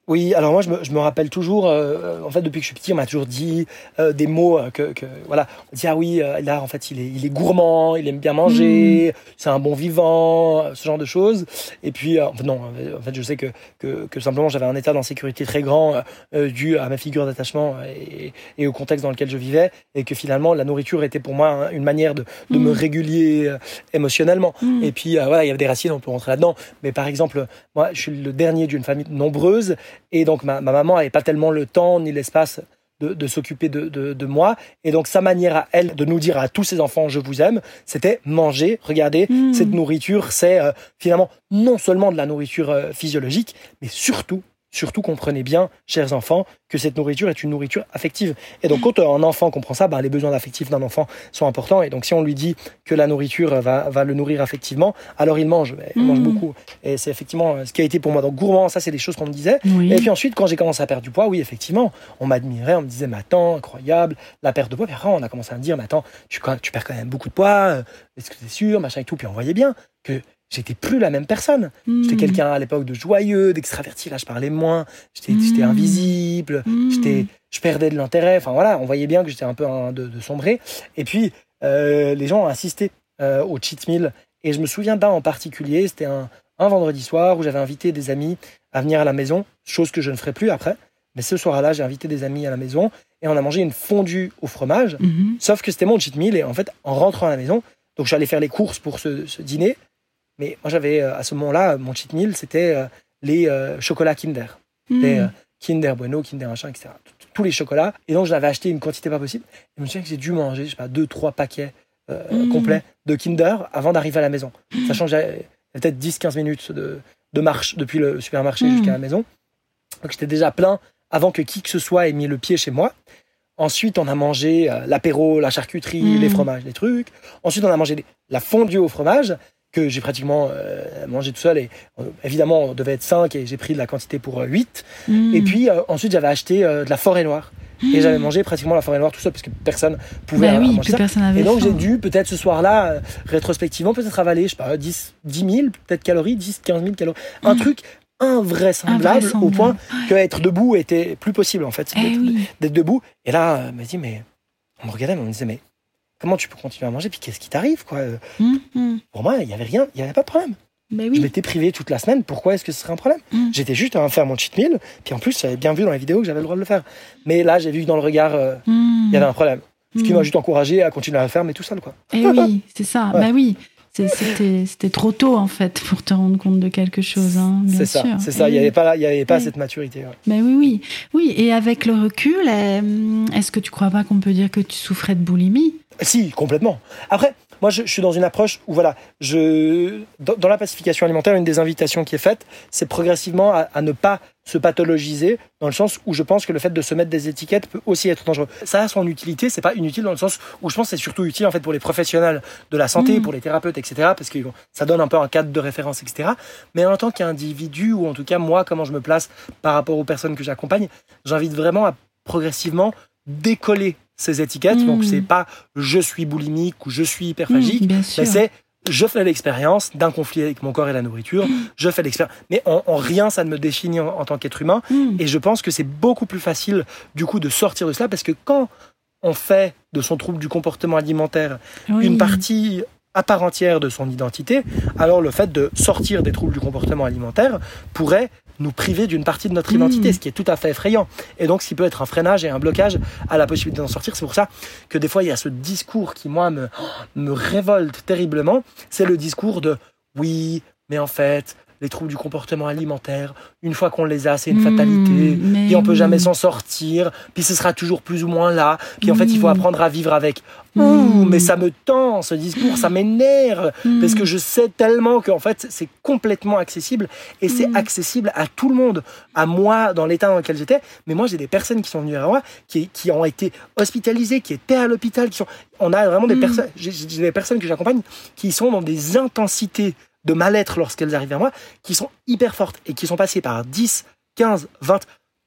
Oui, alors moi je me, je me rappelle toujours, euh, en fait depuis que je suis petit, on m'a toujours dit euh, des mots euh, que, que, voilà, on dit ah oui, là en fait il est, il est gourmand, il aime bien manger, mm. c'est un bon vivant, ce genre de choses. Et puis non, en fait je sais que que, que simplement j'avais un état d'insécurité très grand dû à ma figure d'attachement et, et, au contexte dans lequel je vivais, et que finalement la nourriture était pour moi hein, une manière de, de me mm. réguler émotionnellement. Mm. Et puis voilà, il y avait des racines, on peut rentrer là-dedans. Mais par exemple, moi je suis le dernier d'une famille nombreuse et donc ma, maman n'avait pas tellement le temps ni l'espace de, s'occuper de, moi. Et donc sa manière à elle de nous dire à tous ses enfants je vous aime, c'était manger, regardez, hmm. cette nourriture, c'est euh, finalement non seulement de la nourriture euh, physiologique, mais surtout Surtout comprenez bien, chers enfants, que cette nourriture est une nourriture affective. Et donc quand un enfant comprend ça, bah, les besoins affectifs d'un enfant sont importants. Et donc si on lui dit que la nourriture va, va le nourrir affectivement, alors il mange, il mange mmh. beaucoup. Et c'est effectivement ce qui a été pour moi. Donc gourmand, ça c'est des choses qu'on me disait. Et puis ensuite, quand j'ai commencé à perdre du poids, oui, effectivement, on m'admirait, on me disait, mais attends, incroyable, la perte de poids. Puis après, on a commencé à me dire, mais attends, tu, tu perds quand même beaucoup de poids, euh, est-ce que c'est sûr, machin et tout. Puis on voyait bien que j'étais plus la même personne. J'étais hmm. quelqu'un à l'époque de joyeux, d'extraverti. Là, je parlais moins. J'étais hmm. invisible. Hmm. J'étais, je perdais de l'intérêt. Enfin voilà, on voyait bien que j'étais un peu de, de, sombrer. Et puis euh, les gens ont insisté euh, au cheat meal. Et je me souviens d'un en particulier. C'était un, un vendredi soir où j'avais invité des amis à venir à la maison, chose que je ne ferai plus après. Mais ce soir-là, j'ai invité des amis à la maison et on a mangé une fondue au fromage. Sauf que c'était mon cheat meal et en fait, en rentrant à la maison, donc j'allais faire les courses pour ce, ce dîner. Mais moi, j'avais euh, à ce moment-là, mon cheat meal, c'était euh, les euh, chocolats Kinder. Les hmm. Kinder Bueno, Kinder machin, etc. Tous les chocolats. Et donc, j'avais acheté une quantité pas possible. Et je me souviens que j'ai dû manger, je sais pas, deux, trois paquets hmm. complets de Kinder avant d'arriver à la maison. Sachant que j'avais peut-être 10-15 minutes de, de, marche depuis le supermarché hmm. jusqu'à la maison. Donc, j'étais déjà plein avant que qui que ce soit ait mis le pied chez moi. Ensuite, on a mangé l'apéro, la charcuterie, les fromages, les trucs. Ensuite, on a mangé la fondue au fromage. Que j'ai pratiquement mangé tout seul. Et évidemment, on devait être 5 et j'ai pris de la quantité pour 8. Mm. Et puis ensuite, j'avais acheté de la forêt noire. Et j'avais mangé pratiquement la forêt noire tout seul parce que personne pouvait Bah oui, manger plus ça. personne avait Et donc j'ai dû peut-être ce soir-là, euh, rétrospectivement, peut-être avaler, je sais pas, 10, 10 000 peut-être calories, 10, 15 000 calories. Un truc invraisemblable, Invraisemblable. au point que être debout était plus possible en fait. Eh d'être, oui. debout. Et là, euh, on m'a dit, mais on me regardait, mais on me disait, mais comment tu peux continuer à manger Puis qu'est-ce qui t'arrive quoi Euh, Hum, hum. Pour moi, il n'y avait rien, il n'y avait pas de problème. Je m'étais privé toute la semaine, pourquoi est-ce que ce serait un problème? Mm. J'étais juste à faire mon cheat meal, puis en plus, j'avais bien vu dans la vidéo que j'avais le droit de le faire. Mais là, j'ai vu que dans le regard, euh, Hum. il y avait un problème. Ce qui m'a juste encouragé à continuer à le faire, mais tout seul, quoi. Eh oui, c'est ça. Ouais. Bah oui. C'était trop tôt en fait pour te rendre compte de quelque chose. Hein, C'est ça, c'est ça. Il n'y avait pas, il y avait pas Oui. cette maturité. ouais. Ben oui, oui. Oui, et avec le recul, est-ce que tu crois pas qu'on peut dire que tu souffrais de boulimie? Si, complètement. Après, moi, je, je suis dans une approche où, voilà, je, dans, dans la pacification alimentaire, une des invitations qui est faite, c'est progressivement à, à ne pas se pathologiser, dans le sens où je pense que le fait de se mettre des étiquettes peut aussi être dangereux. Ça a son utilité, c'est pas inutile dans le sens où je pense que c'est surtout utile en fait pour les professionnels de la santé, Mm. pour les thérapeutes, etc. Parce que bon, ça donne un peu un cadre de référence, etc. Mais en tant qu'individu, ou en tout cas moi, comment je me place par rapport aux personnes que j'accompagne, j'invite vraiment à progressivement décoller ces étiquettes. Donc c'est pas je suis boulimique ou je suis hyperphagique, sûr. mais c'est je fais l'expérience d'un conflit avec mon corps et la nourriture, je fais l'expérience. Mais en, en rien, ça ne me définit en, en tant qu'être humain. Hum. Et je pense que c'est beaucoup plus facile, du coup, de sortir de cela, parce que quand on fait de son trouble du comportement alimentaire Oui. une partie à part entière de son identité, alors le fait de sortir des troubles du comportement alimentaire pourrait nous priver d'une partie de notre identité, Mm. ce qui est tout à fait effrayant. Et donc, ce qui peut être un freinage et un blocage à la possibilité d'en sortir. C'est pour ça que des fois, il y a ce discours qui, moi, me, me révolte terriblement. C'est le discours de oui, mais en fait, les troubles du comportement alimentaire, une fois qu'on les a, c'est une Mm, fatalité. Puis on peut jamais s'en sortir. Puis ce sera toujours plus ou moins là. Puis en fait, il faut apprendre à vivre avec. Mm. Ouh, mais ça me tend, ce discours, ça m'énerve. Hum. Parce que je sais tellement qu'en fait, c'est complètement accessible. Et c'est accessible à tout le monde. À moi, dans l'état dans lequel j'étais. Mais moi, j'ai des personnes qui sont venues à moi, qui, qui ont été hospitalisées, qui étaient à l'hôpital. qui sont. On a vraiment des personnes. J'ai des personnes que j'accompagne qui sont dans des intensités de mal-être lorsqu'elles arrivent à moi, qui sont hyper fortes et qui sont passées par 10, 15, 20,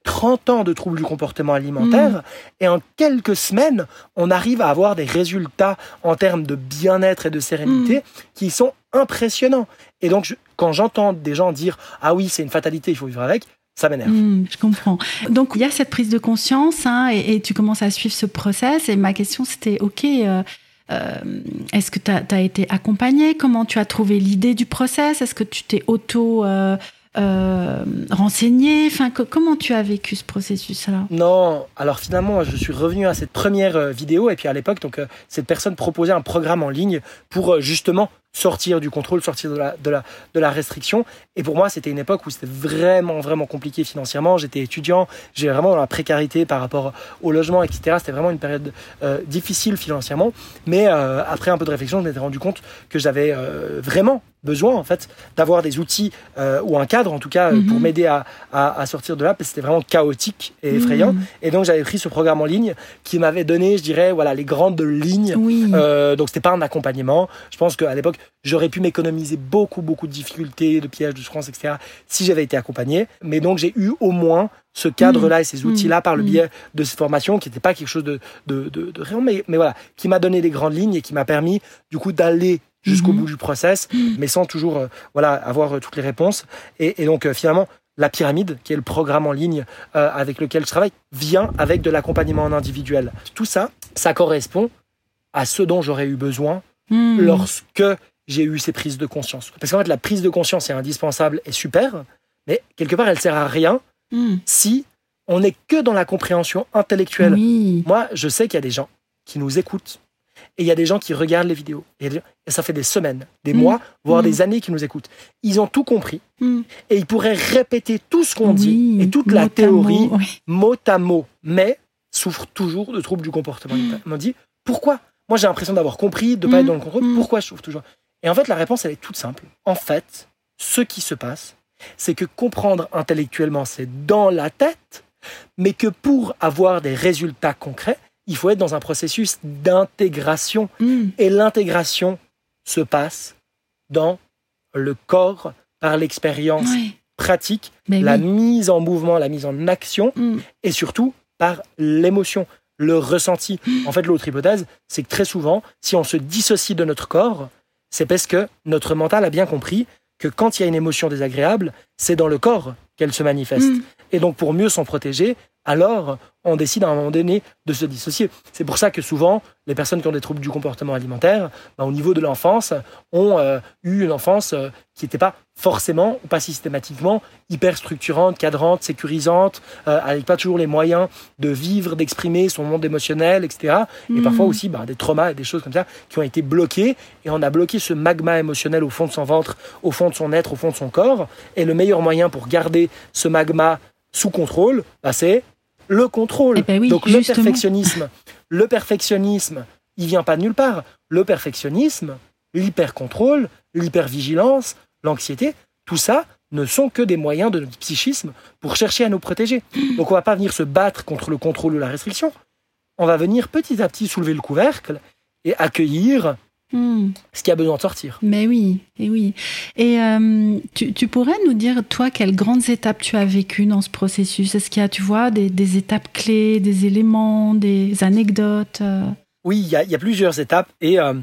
30 ans de troubles du comportement alimentaire. Mm. Et en quelques semaines, on arrive à avoir des résultats en termes de bien-être et de sérénité Mm. qui sont impressionnants. Et donc, je- quand j'entends des gens dire Ah oui, c'est une fatalité, il faut vivre avec, ça m'énerve. Hmm, je comprends. Donc, il y a cette prise de conscience hein, et, et tu commences à suivre ce process. Et ma question, c'était, OK, euh, est-ce que tu as, été accompagné Comment tu as trouvé l'idée du process? Est-ce que tu t'es auto... euh, euh, renseigné enfin, co- Comment tu as vécu ce processus-là Non, alors finalement, je suis revenu à cette première euh, vidéo et puis à l'époque, donc euh, cette personne proposait un programme en ligne pour euh, justement sortir du contrôle, sortir de la, de la, de la restriction. Et pour moi, c'était une époque où c'était vraiment, vraiment compliqué financièrement. J'étais étudiant, j'ai vraiment dans la précarité par rapport au logement, etc. C'était vraiment une période euh, difficile financièrement. Mais euh, après un peu de réflexion, je m'étais rendu compte que j'avais euh, vraiment besoin en fait d'avoir des outils euh, ou un cadre en tout cas euh, pour Mhm. m'aider à, à, à sortir de là parce que c'était vraiment chaotique et effrayant Hmm, et donc j'avais pris ce programme en ligne qui m'avait donné je dirais voilà les grandes lignes Oui. euh, donc c'était pas un accompagnement. Je pense qu'à l'époque, j'aurais pu m'économiser beaucoup, beaucoup de difficultés, de pièges, de souffrances, etc. si j'avais été accompagné. Mais donc j'ai eu au moins ce cadre-là et ces outils-là par le Mm. biais de cette formation qui n'était pas quelque chose de, de, de, de réel, mais, mais voilà, qui m'a donné des grandes lignes et qui m'a permis du coup d'aller jusqu'au bout du process, mais sans toujours euh, voilà avoir euh, toutes les réponses. Et, et donc euh, finalement, la pyramide, qui est le programme en ligne avec lequel je travaille, vient avec de l'accompagnement en individuel. Tout ça, ça correspond à ce dont j'aurais eu besoin lorsque j'ai eu ces prises de conscience. Parce qu'en fait, la prise de conscience est indispensable et super, mais quelque part, elle sert à rien Hmm. si on n'est que dans la compréhension intellectuelle. Oui. Moi, je sais qu'il y a des gens qui nous écoutent et il y a des gens qui regardent les vidéos. Et, ça fait des semaines, des Mm. mois, voire des années qu'ils nous écoutent. Ils ont tout compris Hmm. et ils pourraient répéter tout ce qu'on Oui. dit et toute Mot la à théorie mot, oui. mot à mot, mais souffrent toujours de troubles du comportement m'ont dit pourquoi? Moi, j'ai l'impression d'avoir compris, de ne pas être dans le contrôle. Pourquoi je souffre toujours? Et en fait, la réponse, elle est toute simple. En fait, ce qui se passe, c'est que comprendre intellectuellement, c'est dans la tête, mais que pour avoir des résultats concrets, il faut être dans un processus d'intégration. Hmm. Et l'intégration se passe dans le corps par l'expérience pratique, Mais la oui. mise en mouvement, la mise en action, Mm. et surtout par l'émotion, le ressenti. En fait, l'autre hypothèse, c'est que très souvent, si on se dissocie de notre corps, c'est parce que notre mental a bien compris que quand il y a une émotion désagréable, c'est dans le corps qu'elle se manifeste. Mm. Et donc, pour mieux s'en protéger, alors on décide à un moment donné de se dissocier. C'est pour ça que souvent, les personnes qui ont des troubles du comportement alimentaire, ben, au niveau de l'enfance, ont euh, eu une enfance euh, qui n'était pas forcément, ou pas systématiquement, hyper structurante, cadrante, sécurisante, euh, avec pas toujours les moyens de vivre, d'exprimer son monde émotionnel, etc. Et Mm. parfois aussi ben, des traumas et des choses comme ça qui ont été bloqués. Et on a bloqué ce magma émotionnel au fond de son ventre, au fond de son être, au fond de son corps. Et le meilleur moyen pour garder ce magma sous contrôle, bah, c'est le contrôle. Eh ben oui, Donc le perfectionnisme, le perfectionnisme, il vient pas de nulle part. Le perfectionnisme, l'hypercontrôle, l'hypervigilance, l'anxiété, tout ça ne sont que des moyens de notre psychisme pour chercher à nous protéger. Donc on va pas venir se battre contre le contrôle ou la restriction. On va venir petit à petit soulever le couvercle et accueillir Mm. ce qui a besoin de sortir. Mais oui, et oui. Et euh, tu, tu pourrais nous dire, toi, quelles grandes étapes tu as vécues dans ce processus? Est-ce qu'il y a, tu vois, des, des étapes clés, des éléments, des anecdotes euh? Oui, il y, a- il y a plusieurs étapes et euh,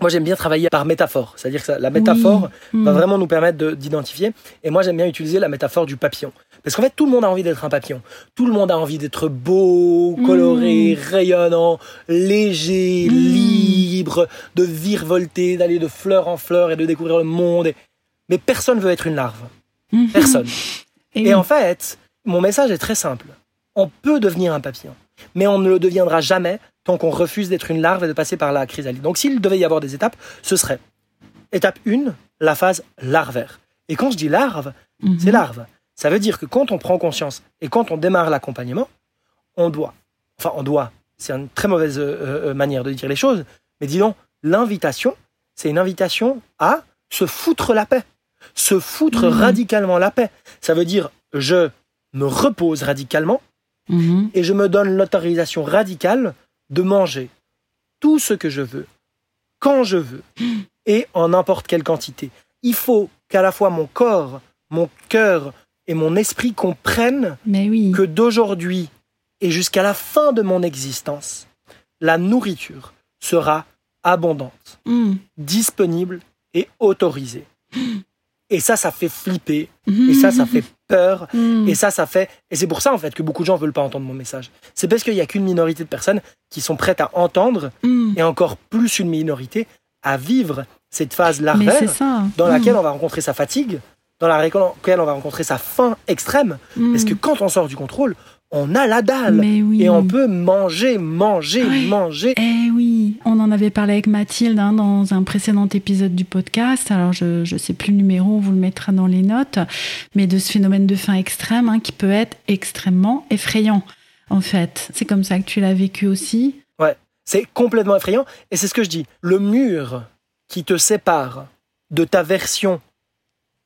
moi j'aime bien travailler par métaphore. C'est-à-dire que ça- la métaphore Oui. va Mm. vraiment nous permettre de- d'identifier. Et moi j'aime bien utiliser la métaphore du papillon. Parce qu'en fait tout le monde a envie d'être un papillon. Tout le monde a envie d'être beau, coloré, rayonnant, léger, Mm. libre, de virevolter, d'aller de fleur en fleur et de découvrir le monde. Et- Mais personne veut être une larve. Mhm. Personne. Et en fait, mon message est très simple. On peut devenir un papillon, mais on ne le deviendra jamais tant qu'on refuse d'être une larve et de passer par la chrysalide. Donc s'il devait y avoir des étapes, ce serait étape 1, la phase larvaire. Et quand je dis larve, Mhm. c'est larve. Ça veut dire que quand on prend conscience et quand on démarre l'accompagnement, on doit, enfin on doit, c'est une très mauvaise euh, euh, manière de dire les choses, mais disons, l'invitation, c'est une invitation à se foutre la paix, se foutre Mhm. radicalement la paix. Ça veut dire, je me repose radicalement Mhm. et je me donne l'autorisation radicale de manger tout ce que je veux, quand je veux, et en n'importe quelle quantité. Il faut qu'à la fois mon corps, mon cœur et mon esprit comprennent oui. que d'aujourd'hui et jusqu'à la fin de mon existence, la nourriture sera abondante, Mm. disponible et autorisée. Et ça, ça fait flipper, et ça, ça fait peur, Mm. et ça, ça fait. Et c'est pour ça, en fait, que beaucoup de gens veulent pas entendre mon message. C'est parce qu'il n'y a qu'une minorité de personnes qui sont prêtes à entendre, et encore plus une minorité à vivre cette phase larvaire dans laquelle on va rencontrer sa fatigue, dans laquelle on va rencontrer sa faim extrême. Mm. Parce que quand on sort du contrôle, on a la dalle. Oui. Et on peut manger, manger, Ouais. manger. Eh oui, on en avait parlé avec Mathilde hein, dans un précédent épisode du podcast. Alors, je ne sais plus le numéro, on vous le mettra dans les notes. Mais de ce phénomène de faim extrême hein, qui peut être extrêmement effrayant, en fait. C'est comme ça que tu l'as vécu aussi. C'est complètement effrayant. Et c'est ce que je dis. Le mur qui te sépare de ta version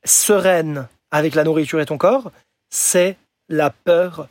sereine avec la nourriture et ton corps, c'est la peur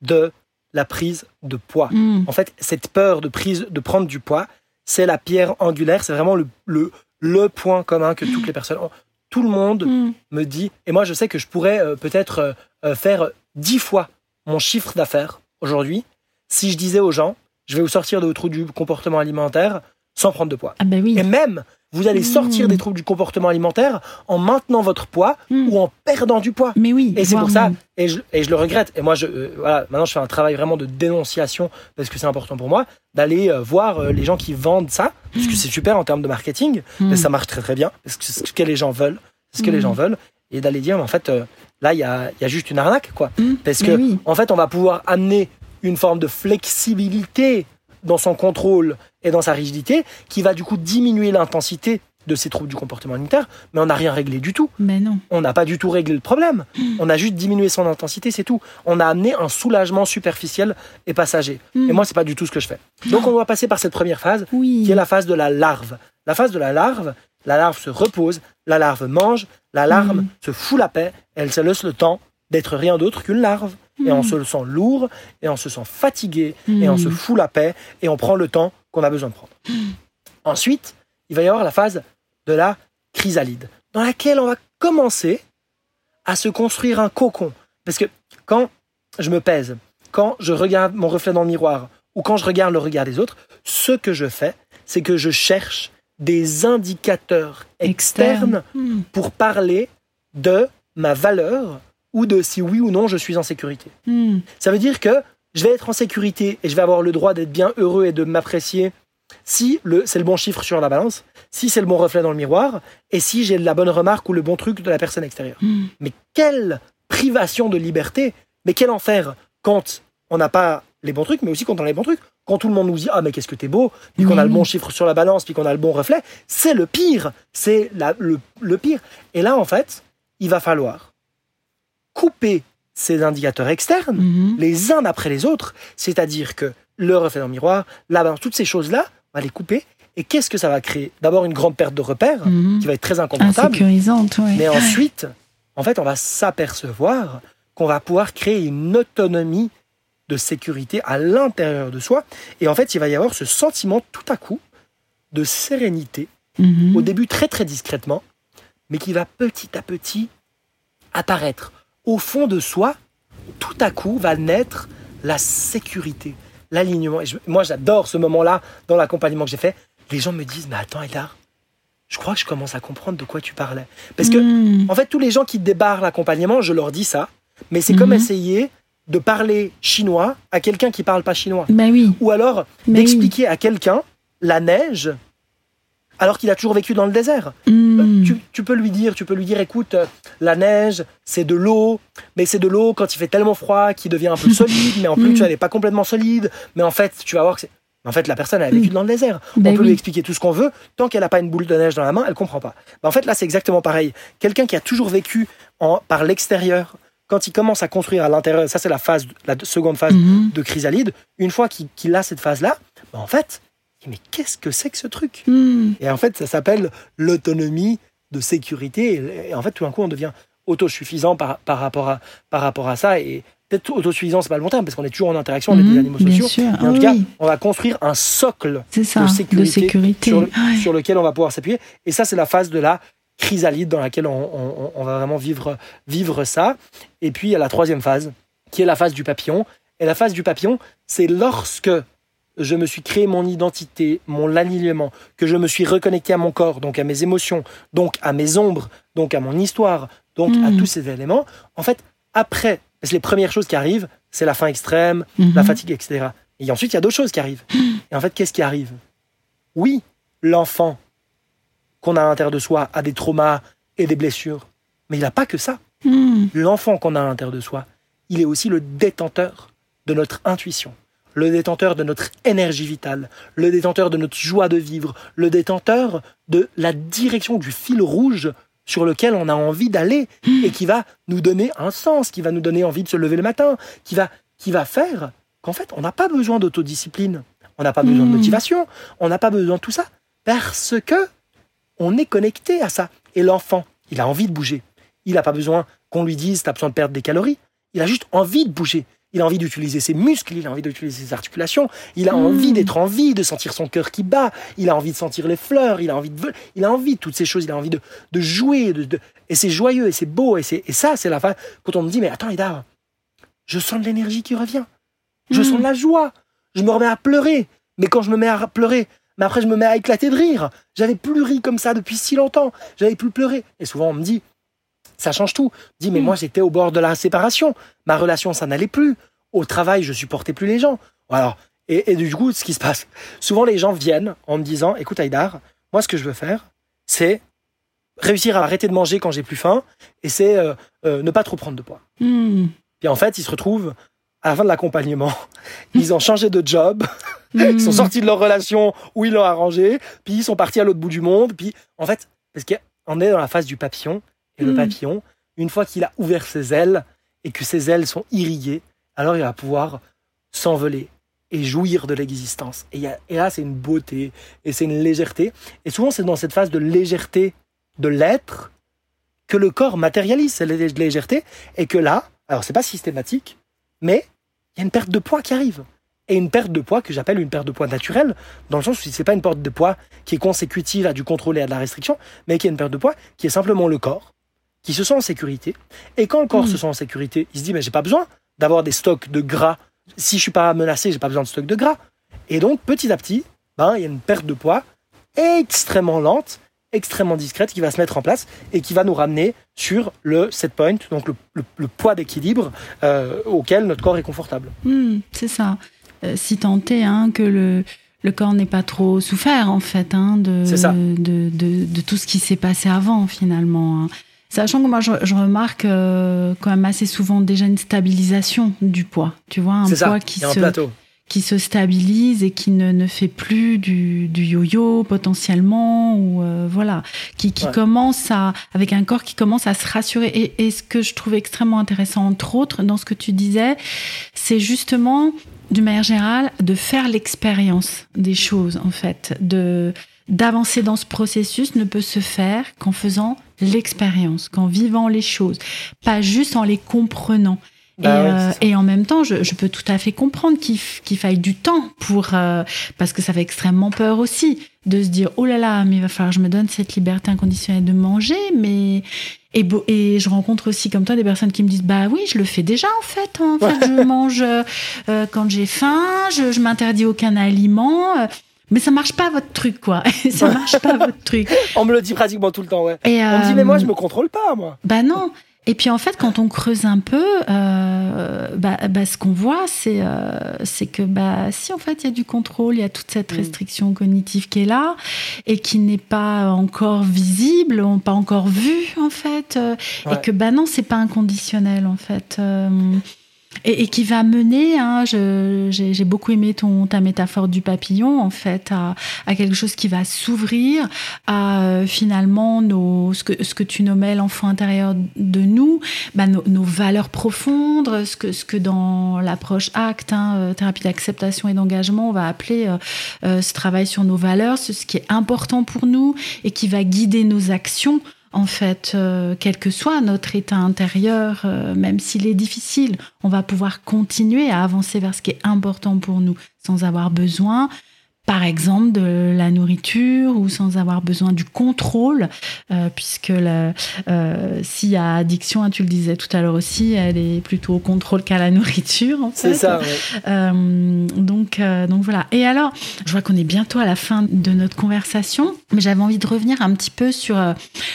de la prise de poids. Mm. En fait, cette peur de prise, de prendre du poids, c'est la pierre angulaire. C'est vraiment le, le, le point commun que toutes les personnes ont. Tout le monde Mm. me dit, et moi je sais que je pourrais euh, peut-être euh, euh, faire dix fois mon chiffre d'affaires aujourd'hui si je disais aux gens, je vais vous sortir de vos trous du comportement alimentaire sans prendre de poids. Ah ben oui. Et même, vous allez sortir Mmh. des troubles du comportement alimentaire en maintenant votre poids Mm. ou en perdant du poids. Mais oui. Et c'est pour ça, et je, et je le regrette. Et moi, je, euh, voilà, maintenant, je fais un travail vraiment de dénonciation parce que c'est important pour moi d'aller euh, voir euh, les gens qui vendent ça, parce que c'est super en termes de marketing, mais ça marche très très bien parce que c'est ce que les gens veulent, ce que les gens veulent, et d'aller dire, mais en fait, là, il y a, il y a juste une arnaque, quoi. Parce que, oui. en fait, on va pouvoir amener une forme de flexibilité dans son contrôle et dans sa rigidité qui va du coup diminuer l'intensité de ces troubles du comportement alimentaire, mais on n'a rien réglé du tout Mais non. on n'a pas du tout réglé le problème. On a juste diminué son intensité, c'est tout. On a amené un soulagement superficiel et passager. Mm. Et moi, c'est pas du tout ce que je fais. Donc, on doit passer par cette première phase, Oui. qui est la phase de la larve. La phase de la larve, la larve se repose, la larve mange, la larve Mm. se fout la paix, elle se laisse le temps d'être rien d'autre qu'une larve. Et on Mm. se sent lourd, et on se sent fatigué, et on se fout la paix, et on prend le temps qu'on a besoin de prendre. Ensuite, il va y avoir la phase de la chrysalide, dans laquelle on va commencer à se construire un cocon. Parce que quand je me pèse, quand je regarde mon reflet dans le miroir, ou quand je regarde le regard des autres, ce que je fais, c'est que je cherche des indicateurs externes Hmm. pour parler de ma valeur ou de si oui ou non je suis en sécurité. Hmm. Ça veut dire que je vais être en sécurité et je vais avoir le droit d'être bien heureux et de m'apprécier si le, c'est le bon chiffre sur la balance, si c'est le bon reflet dans le miroir et si j'ai la bonne remarque ou le bon truc de la personne extérieure. Hmm. Mais quelle privation de liberté, mais quel enfer quand on n'a pas les bons trucs, mais aussi quand on a les bons trucs. Quand tout le monde nous dit ah mais qu'est-ce que t'es beau, puis qu'on a le Oui. bon chiffre sur la balance, puis qu'on a le bon reflet, c'est le pire, c'est le pire. Et là en fait, il va falloir couper ces indicateurs externes Mhm. les uns après les autres, c'est-à-dire que le reflet dans le miroir, la balance, toutes ces choses-là, on va les couper. Et qu'est-ce que ça va créer? D'abord une grande perte de repères Mhm. qui va être très inconfortable. Insécurisante, ouais. Mais ensuite, en fait, on va s'apercevoir qu'on va pouvoir créer une autonomie de sécurité à l'intérieur de soi. Et en fait, il va y avoir ce sentiment tout à coup de sérénité, Mhm. au début très très discrètement, mais qui va petit à petit apparaître. Au fond de soi, tout à coup va naître la sécurité, l'alignement. Et je- moi, j'adore ce moment-là dans l'accompagnement que j'ai fait. Les gens me disent, mais attends, Edar, je crois que je commence à comprendre de quoi tu parlais. Parce que Hmm. en fait, tous les gens qui débarrent l'accompagnement, je leur dis ça, mais c'est comme Mhm. essayer de parler chinois à quelqu'un qui parle pas chinois. Bah oui. Ou alors Mais d'expliquer à quelqu'un la neige alors qu'il a toujours vécu dans le désert. Hmm. Tu, tu peux lui dire, tu peux lui dire, écoute, la neige, c'est de l'eau, mais c'est de l'eau quand il fait tellement froid qu'il devient un peu solide, mais en plus tu elle n'est pas complètement solide, mais en fait tu vas voir que c'est... En fait, la personne elle a vécu dans le désert. Ben on peut oui. lui expliquer tout ce qu'on veut, tant qu'elle n'a pas une boule de neige dans la main, elle comprend pas. Ben, en fait, là, c'est exactement pareil. Quelqu'un qui a toujours vécu en, par l'extérieur, quand il commence à construire à l'intérieur, ça c'est la phase, la seconde phase de chrysalide. Une fois qu'il qu'il a cette phase-là, ben, en fait, mais qu'est-ce que c'est que ce truc Hmm. Et en fait, ça s'appelle l'autonomie de sécurité. Et- en fait, tout d'un coup, on devient autosuffisant par, par, rapport, à, par rapport à ça. Et peut-être autosuffisant, c'est pas le bon terme, parce qu'on est toujours en interaction, on est des Mhm, animaux sociaux. sûr. Mais en Ah tout cas, oui. on va construire un socle ça, de de sécurité, sécurité. sur, Ouais. sur lequel on va pouvoir s'appuyer. Et ça, c'est la phase de la chrysalide dans laquelle on, on- on va vraiment vivre, vivre ça. Et puis, il y a la troisième phase, qui est la phase du papillon. Et la phase du papillon, c'est lorsque je me suis créé mon identité, mon alignement, que je me suis reconnecté à mon corps, donc à mes émotions, donc à mes ombres, donc à mon histoire, donc à Mm. tous ces éléments. En fait, après, les premières choses qui arrivent, c'est la faim extrême, Mhm. la fatigue, etc. Et ensuite, il y a d'autres choses qui arrivent. Et en fait, qu'est-ce qui arrive? Oui, l'enfant qu'on a à l'intérieur de soi a des traumas et des blessures, mais il n'a pas que ça. L'enfant qu'on a à l'intérieur de soi, il est aussi le détenteur de notre intuition, le détenteur de notre énergie vitale, le détenteur de notre joie de vivre, le détenteur de la direction du fil rouge sur lequel on a envie d'aller et qui va nous donner un sens, qui va nous donner envie de se lever le matin, qui va, qui va faire qu'en fait, on n'a pas besoin d'autodiscipline, on n'a pas besoin de Mm. motivation, on n'a pas besoin de tout ça, parce que on est connecté à ça. Et l'enfant, il a envie de bouger. Il n'a pas besoin qu'on lui dise, tu as besoin de perdre des calories. Il a juste envie de bouger. Il a envie d'utiliser ses muscles, il a envie d'utiliser ses articulations, il a envie d'être en vie, de sentir son cœur qui bat, il a envie de sentir les fleurs, il a envie de, il a envie de toutes ces choses, il a envie de, de jouer, de, de- et c'est joyeux, et c'est beau, et, c'est, et ça, c'est la fin. Quand on me dit, mais attends, Ida, je sens de l'énergie qui revient, je Mm. sens de la joie, je me remets à pleurer, mais quand je me mets à pleurer, mais après je me mets à éclater de rire. J'avais plus ri comme ça depuis si longtemps, j'avais plus pleuré. Et souvent on me dit, ça change tout. Dis, mais Mm. moi j'étais au bord de la séparation, ma relation ça n'allait plus, au travail je supportais plus les gens. Alors, et, et du coup, ce qui se passe, souvent les gens viennent en me disant, écoute Haïdar, moi ce que je veux faire, c'est réussir à arrêter de manger quand j'ai plus faim, et c'est euh, euh, ne pas trop prendre de poids. Hmm. Puis en fait, ils se retrouvent à la fin de l'accompagnement, ils ont changé de job, Hmm. ils sont sortis de leur relation où ils l'ont arrangé, puis ils sont partis à l'autre bout du monde. Puis en fait, parce qu'on est dans la phase du papillon, et le Mm. papillon, une fois qu'il a ouvert ses ailes et que ses ailes sont irriguées, alors il va pouvoir s'envoler et jouir de l'existence. Et, là, c'est une beauté et c'est une légèreté. Et souvent, c'est dans cette phase de légèreté de l'être que le corps matérialise cette lé- légèreté et que là, alors c'est pas systématique, mais il y a une perte de poids qui arrive. et une perte de poids que j'appelle une perte de poids naturelle, dans le sens où c'est pas une perte de poids qui est consécutive à du contrôle et à de la restriction, mais qui est une perte de poids qui est simplement le corps qui se sent en sécurité. Et quand le corps se sent en sécurité, il se dit mais j'ai pas besoin d'avoir des stocks de gras. Si je suis pas menacé, j'ai pas besoin de stocks de gras. Et donc petit à petit, ben il y a une perte de poids extrêmement lente, extrêmement discrète qui va se mettre en place et qui va nous ramener sur le set point, donc le, poids d'équilibre euh, auquel notre corps est confortable. Hmm, c'est ça. Euh, si tant est hein, que le, le corps n'est pas trop souffert en fait hein, de, de, de, tout ce qui s'est passé avant finalement. Hein. Sachant que moi, je, remarque euh, quand même assez souvent déjà une stabilisation du poids. Tu vois, un poids qui se, qui se stabilise et qui ne, ne fait plus du, du yo-yo potentiellement ou euh, voilà, qui, qui commence à avec un corps qui commence à se rassurer. Et, et ce que je trouve extrêmement intéressant entre autres dans ce que tu disais, c'est justement d'une manière générale de faire l'expérience des choses en fait, de d'avancer dans ce processus ne peut se faire qu'en faisant l'expérience, qu'en vivant les choses, pas juste en les comprenant. et, bah euh, et, en même temps, je, je, peux tout à fait comprendre qu'il faille du temps pour euh, parce que ça fait extrêmement peur aussi de se dire oh là là, mais il va falloir que je me donne cette liberté inconditionnelle de manger, mais et, et je rencontre aussi comme toi des personnes qui me disent bah oui, je le fais déjà en fait. En fait, je mange euh, quand j'ai faim, je, je m'interdis aucun aliment mais ça marche pas votre truc quoi. Ça marche pas votre truc. On me le dit pratiquement tout le temps ouais. Et on me dit mais moi je me contrôle pas moi. Bah non. Et puis en fait, quand on creuse un peu, euh, bah, bah, ce qu'on voit, c'est euh, c'est que bah, si en fait il y a du contrôle, il y a toute cette mm. restriction cognitive qui est là et qui n'est pas encore visible, pas encore vue en fait, euh, et que bah non, c'est pas inconditionnel en fait. Euh, et, qui va mener, hein, j'ai beaucoup aimé ton, ta métaphore du papillon, en fait, à, à quelque chose qui va s'ouvrir à euh, finalement nos, ce, que, ce que tu nommais l'enfant intérieur de nous, bah, nos, valeurs profondes, ce que, ce que dans l'approche ACT, hein, euh, thérapie d'acceptation et d'engagement, on va appeler euh, ce travail sur nos valeurs, ce qui est important pour nous et qui va guider nos actions en fait, euh, quel que soit notre état intérieur, euh, même s'il est difficile, on va pouvoir continuer à avancer vers ce qui est important pour nous sans avoir besoin par exemple de la nourriture ou sans avoir besoin du contrôle, euh, puisque euh, s'il y a addiction, hein, tu le disais tout à l'heure aussi, elle est plutôt au contrôle qu'à la nourriture. En C'est ça. Euh, donc, donc voilà. Et alors, je vois qu'on est bientôt à la fin de notre conversation, mais j'avais envie de revenir un petit peu sur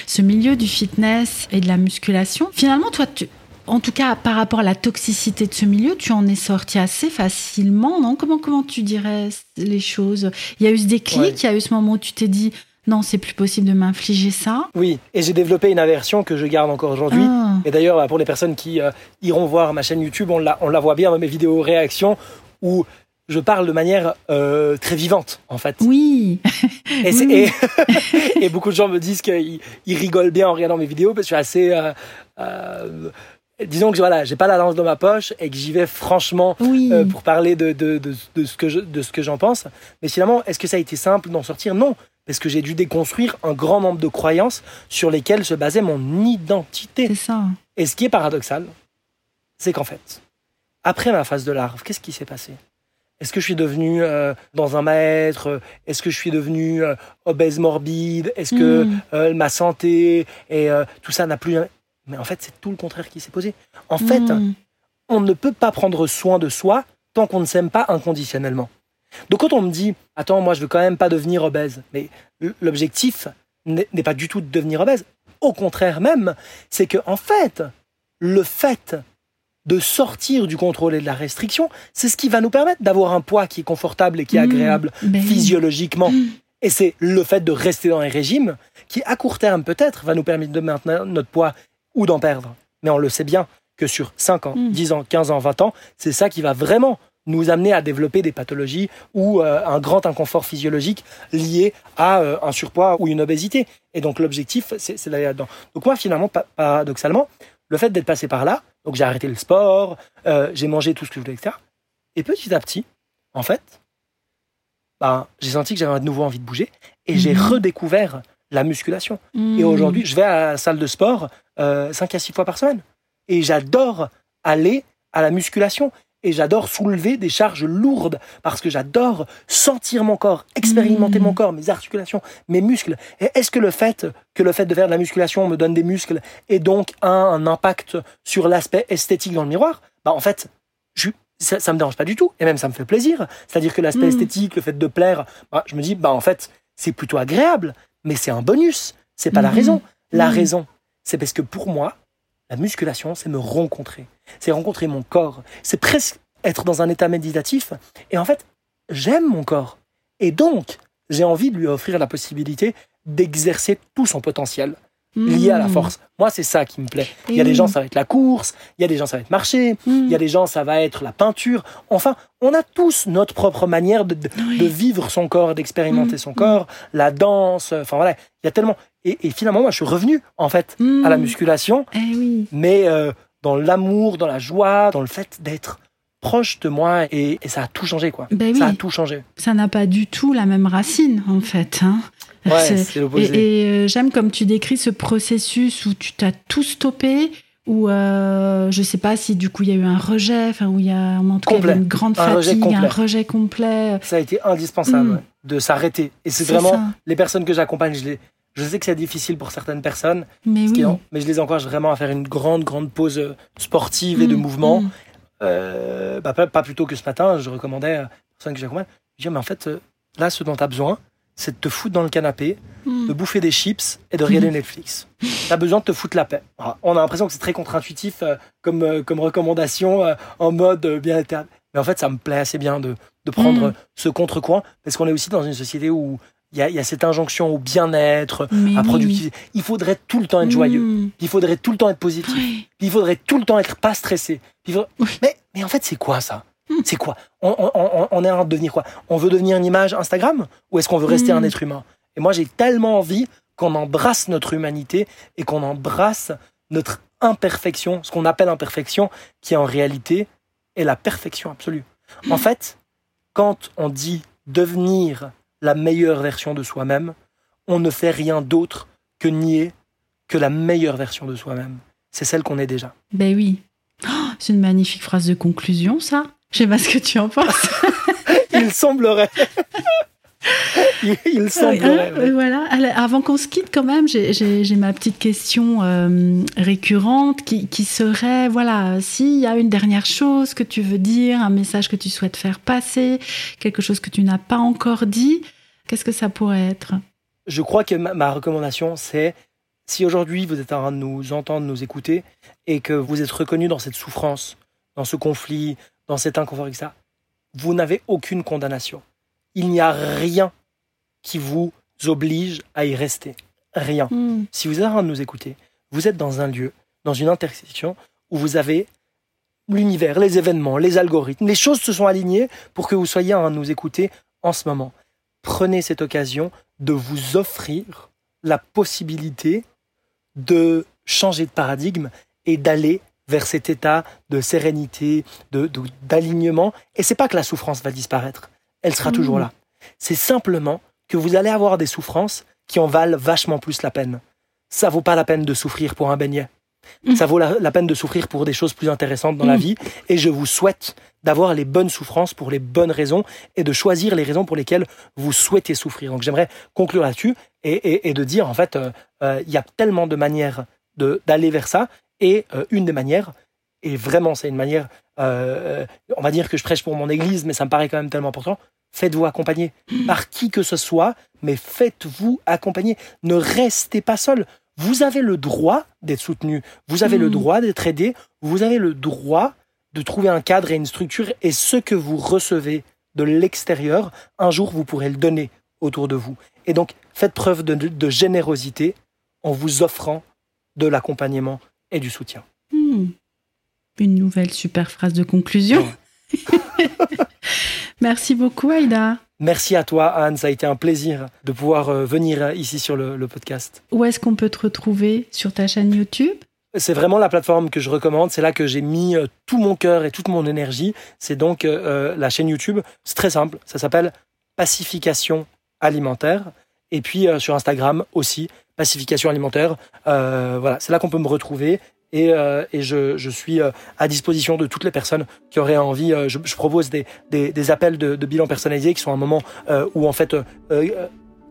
ce milieu du fitness et de la musculation. Finalement, toi, tu, en tout cas, par rapport à la toxicité de ce milieu, tu en es sorti assez facilement, non? Comment, comment tu dirais les choses? Il y a eu ce déclic, il y a eu ce moment où tu t'es dit non, c'est plus possible de m'infliger ça? Oui, et j'ai développé une aversion que je garde encore aujourd'hui. Ah. Et d'ailleurs, bah, pour les personnes qui euh, iront voir ma chaîne YouTube, on la, on la voit bien dans mes vidéos réactions où je parle de manière euh, très vivante, en fait. Oui. Et, Et, beaucoup de gens me disent qu'ils rigolent bien en regardant mes vidéos parce que je suis assez euh, disons que voilà, j'ai pas la lance dans ma poche et que j'y vais franchement euh, pour parler de, de, de, de, ce que je, de ce que j'en pense. Mais finalement, est-ce que ça a été simple d'en sortir? Non, parce que j'ai dû déconstruire un grand nombre de croyances sur lesquelles se basait mon identité. C'est ça. Et ce qui est paradoxal, c'est qu'en fait, après ma phase de larve, qu'est-ce qui s'est passé? Est-ce que je suis devenu euh, dans un maître? Est-ce que je suis devenu euh, obèse morbide? Est-ce que hmm. ma santé et tout ça n'a plus mais en fait, c'est tout le contraire qui s'est posé. En fait, hmm. on ne peut pas prendre soin de soi tant qu'on ne s'aime pas inconditionnellement. Donc quand on me dit, attends, moi je veux quand même pas devenir obèse, mais l'objectif n'est pas du tout de devenir obèse. Au contraire même, c'est que en fait, le fait de sortir du contrôle et de la restriction, c'est ce qui va nous permettre d'avoir un poids qui est confortable et qui est hmm. agréable ben physiologiquement. Hmm. Et c'est le fait de rester dans les régimes qui, à court terme peut-être, va nous permettre de maintenir notre poids ou d'en perdre. Mais on le sait bien que sur 5 ans, 10 hmm. ans, 15 ans, 20 ans, c'est ça qui va vraiment nous amener à développer des pathologies ou euh, un grand inconfort physiologique lié à euh, un surpoids ou une obésité. Et donc l'objectif, c'est d'aller là-dedans. Donc moi, finalement, paradoxalement, le fait d'être passé par là, donc j'ai arrêté le sport, euh, j'ai mangé tout ce que je voulais, etc. Et petit à petit, en fait, bah, j'ai senti que j'avais de nouveau envie de bouger et j'ai hmm. redécouvert la musculation. Et hmm. aujourd'hui, je vais à la salle de sport euh, 5 à 6 fois par semaine. Et j'adore aller à la musculation. et j'adore soulever des charges lourdes parce que j'adore sentir mon corps, expérimenter mon corps, mes articulations, mes muscles. Et est-ce que le fait que le fait de faire de la musculation me donne des muscles et donc a un impact sur l'aspect esthétique dans le miroir? Bah en fait, je, ça, ça me dérange pas du tout et même ça me fait plaisir. C'est-à-dire que l'aspect esthétique, le fait de plaire, bah, je me dis bah en fait c'est plutôt agréable, mais c'est un bonus. C'est pas la raison. La raison, c'est parce que pour moi, la musculation, c'est me rencontrer. C'est rencontrer mon corps. C'est presque être dans un état méditatif. Et en fait, j'aime mon corps. Et donc, j'ai envie de lui offrir la possibilité d'exercer tout son potentiel lié à la mmh. force. Moi, c'est ça qui me plaît. Il y a des gens, ça va être la course, il y a des gens, ça va être marcher, il y a des gens, ça va être la peinture. Enfin, on a tous notre propre manière de, vivre son corps, d'expérimenter mmh. son corps, la danse, enfin voilà, il y a tellement... Et, finalement, moi, je suis revenu, en fait, à la musculation, eh mais euh, dans l'amour, dans la joie, dans le fait d'être proche de moi et, ça a tout changé quoi. Ben ça a tout changé. Ça n'a pas du tout la même racine en fait. Hein. Ouais, c'est l'opposé. Et, euh, j'aime comme tu décris ce processus où tu t'as tout stoppé, où euh, je sais pas si du coup il y a eu un rejet, enfin où il y a en tout cas une grande fatigue, un rejet complet. Ça a été indispensable mm. de s'arrêter. Et c'est vraiment les personnes que j'accompagne, je les je sais que c'est difficile pour certaines personnes, mais, oui. mais je les encourage vraiment à faire une grande, grande pause euh, sportive et de mm. mouvement. Mm. Euh, bah, pas, plus tôt que ce matin, je recommandais à personnes que j'accompagne, je dis, mais en fait, là, ce dont tu as besoin, c'est de te foutre dans le canapé, hmm. de bouffer des chips et de regarder hmm. Netflix. Tu as besoin de te foutre la paix. On a l'impression que c'est très contre-intuitif euh, comme, euh, comme recommandation euh, en mode bien éternel. Mais en fait, ça me plaît assez bien de, de prendre hmm. ce contre-coin parce qu'on est aussi dans une société où il y a, y a, cette injonction au bien-être, à productivité. Il faudrait tout le temps être joyeux. Il faudrait tout le temps être positif. Il faudrait tout le temps être pas stressé. Mais, mais en fait, c'est quoi ça? Hmm. C'est quoi? On, est en train de devenir quoi? On veut devenir une image Instagram ou est-ce qu'on veut rester un hmm. être humain? Et moi, j'ai tellement envie qu'on embrasse notre humanité et qu'on embrasse notre imperfection, ce qu'on appelle imperfection, qui en réalité est la perfection absolue. En hmm. fait, quand on dit devenir la meilleure version de soi-même, on ne fait rien d'autre que nier que la meilleure version de soi-même. C'est celle qu'on est déjà. Ben oui. Oh, c'est une magnifique phrase de conclusion, ça. Je sais pas ce que tu en penses. il semblerait. il, semblerait. Hein, voilà. avant qu'on se quitte, quand même, j'ai ma petite question euh, récurrente qui, qui, serait voilà, s'il y a une dernière chose que tu veux dire, un message que tu souhaites faire passer, quelque chose que tu n'as pas encore dit, qu'est-ce que ça pourrait être? Je crois que ma, ma recommandation, c'est si aujourd'hui vous êtes en train de nous entendre, nous écouter, et que vous êtes reconnu dans cette souffrance, dans ce conflit, dans cet inconfort, ça, vous n'avez aucune condamnation. Il n'y a rien qui vous oblige à y rester. Rien. Hmm. Si vous êtes en train de nous écouter, vous êtes dans un lieu, dans une intersection où vous avez l'univers, les événements, les algorithmes, les choses se sont alignées pour que vous soyez en train de nous écouter en ce moment. Prenez cette occasion de vous offrir la possibilité de changer de paradigme et d'aller vers cet état de sérénité, de d'alignement. Et c'est pas que la souffrance va disparaître, elle sera toujours mmh. là. C'est simplement que vous allez avoir des souffrances qui en valent vachement plus la peine. Ça vaut pas la peine de souffrir pour un beignet. Mmh. Ça vaut la, peine de souffrir pour des choses plus intéressantes dans la mmh. vie. Et je vous souhaite d'avoir les bonnes souffrances pour les bonnes raisons et de choisir les raisons pour lesquelles vous souhaitez souffrir. Donc j'aimerais conclure là-dessus et, de dire en fait, euh, euh, il y a tellement de manières d'aller vers ça et euh, une des manières, et vraiment c'est une manière, euh, on va dire que je prêche pour mon église, mais ça me paraît quand même tellement important, faites-vous accompagner par qui que ce soit, mais faites-vous accompagner. Ne restez pas seul. Vous avez le droit d'être soutenu, vous avez le hmm. droit d'être aidé, vous avez le droit de trouver un cadre et une structure, et ce que vous recevez de l'extérieur, un jour vous pourrez le donner autour de vous. Et donc, faites preuve de générosité en vous offrant de l'accompagnement et du soutien. Hmm. Une nouvelle super phrase de conclusion. Merci beaucoup, Aïda. Merci à toi, Anne. Ça a été un plaisir de pouvoir euh, venir ici sur le, podcast. Où est-ce qu'on peut te retrouver sur ta chaîne YouTube? C'est vraiment la plateforme que je recommande. C'est là que j'ai mis euh, tout mon cœur et toute mon énergie. C'est donc euh, la chaîne YouTube. C'est très simple. Ça s'appelle Pacification alimentaire. Et puis sur Instagram aussi, pacification alimentaire. Euh, voilà, c'est là qu'on peut me retrouver et, je, suis à disposition de toutes les personnes qui auraient envie. Je, propose des, appels de, bilan personnalisé qui sont un moment où en fait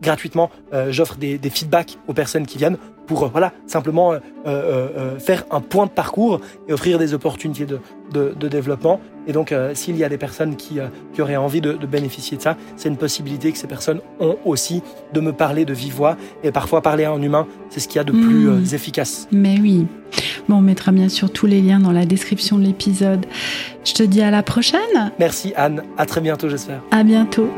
gratuitement j'offre des, des feedbacks aux personnes qui viennent pour euh, voilà simplement euh, euh, faire un point de parcours et offrir des opportunités de, de, développement. Et donc, s'il y a des personnes qui, qui auraient envie de, de, bénéficier de ça, c'est une possibilité que ces personnes ont aussi de me parler de vive voix. Et parfois, parler à un humain, c'est ce qu'il y a de plus hmm. efficace. Mais oui. Bon, on mettra bien sûr tous les liens dans la description de l'épisode. Je te dis à la prochaine. Merci Anne. À très bientôt, j'espère. À bientôt.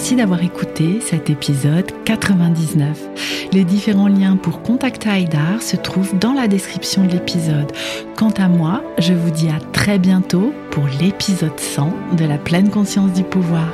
Merci d'avoir écouté cet épisode 99. Les différents liens pour contacter Aïdar se trouvent dans la description de l'épisode. Quant à moi, je vous dis à très bientôt pour l'épisode 100 de la pleine conscience du pouvoir.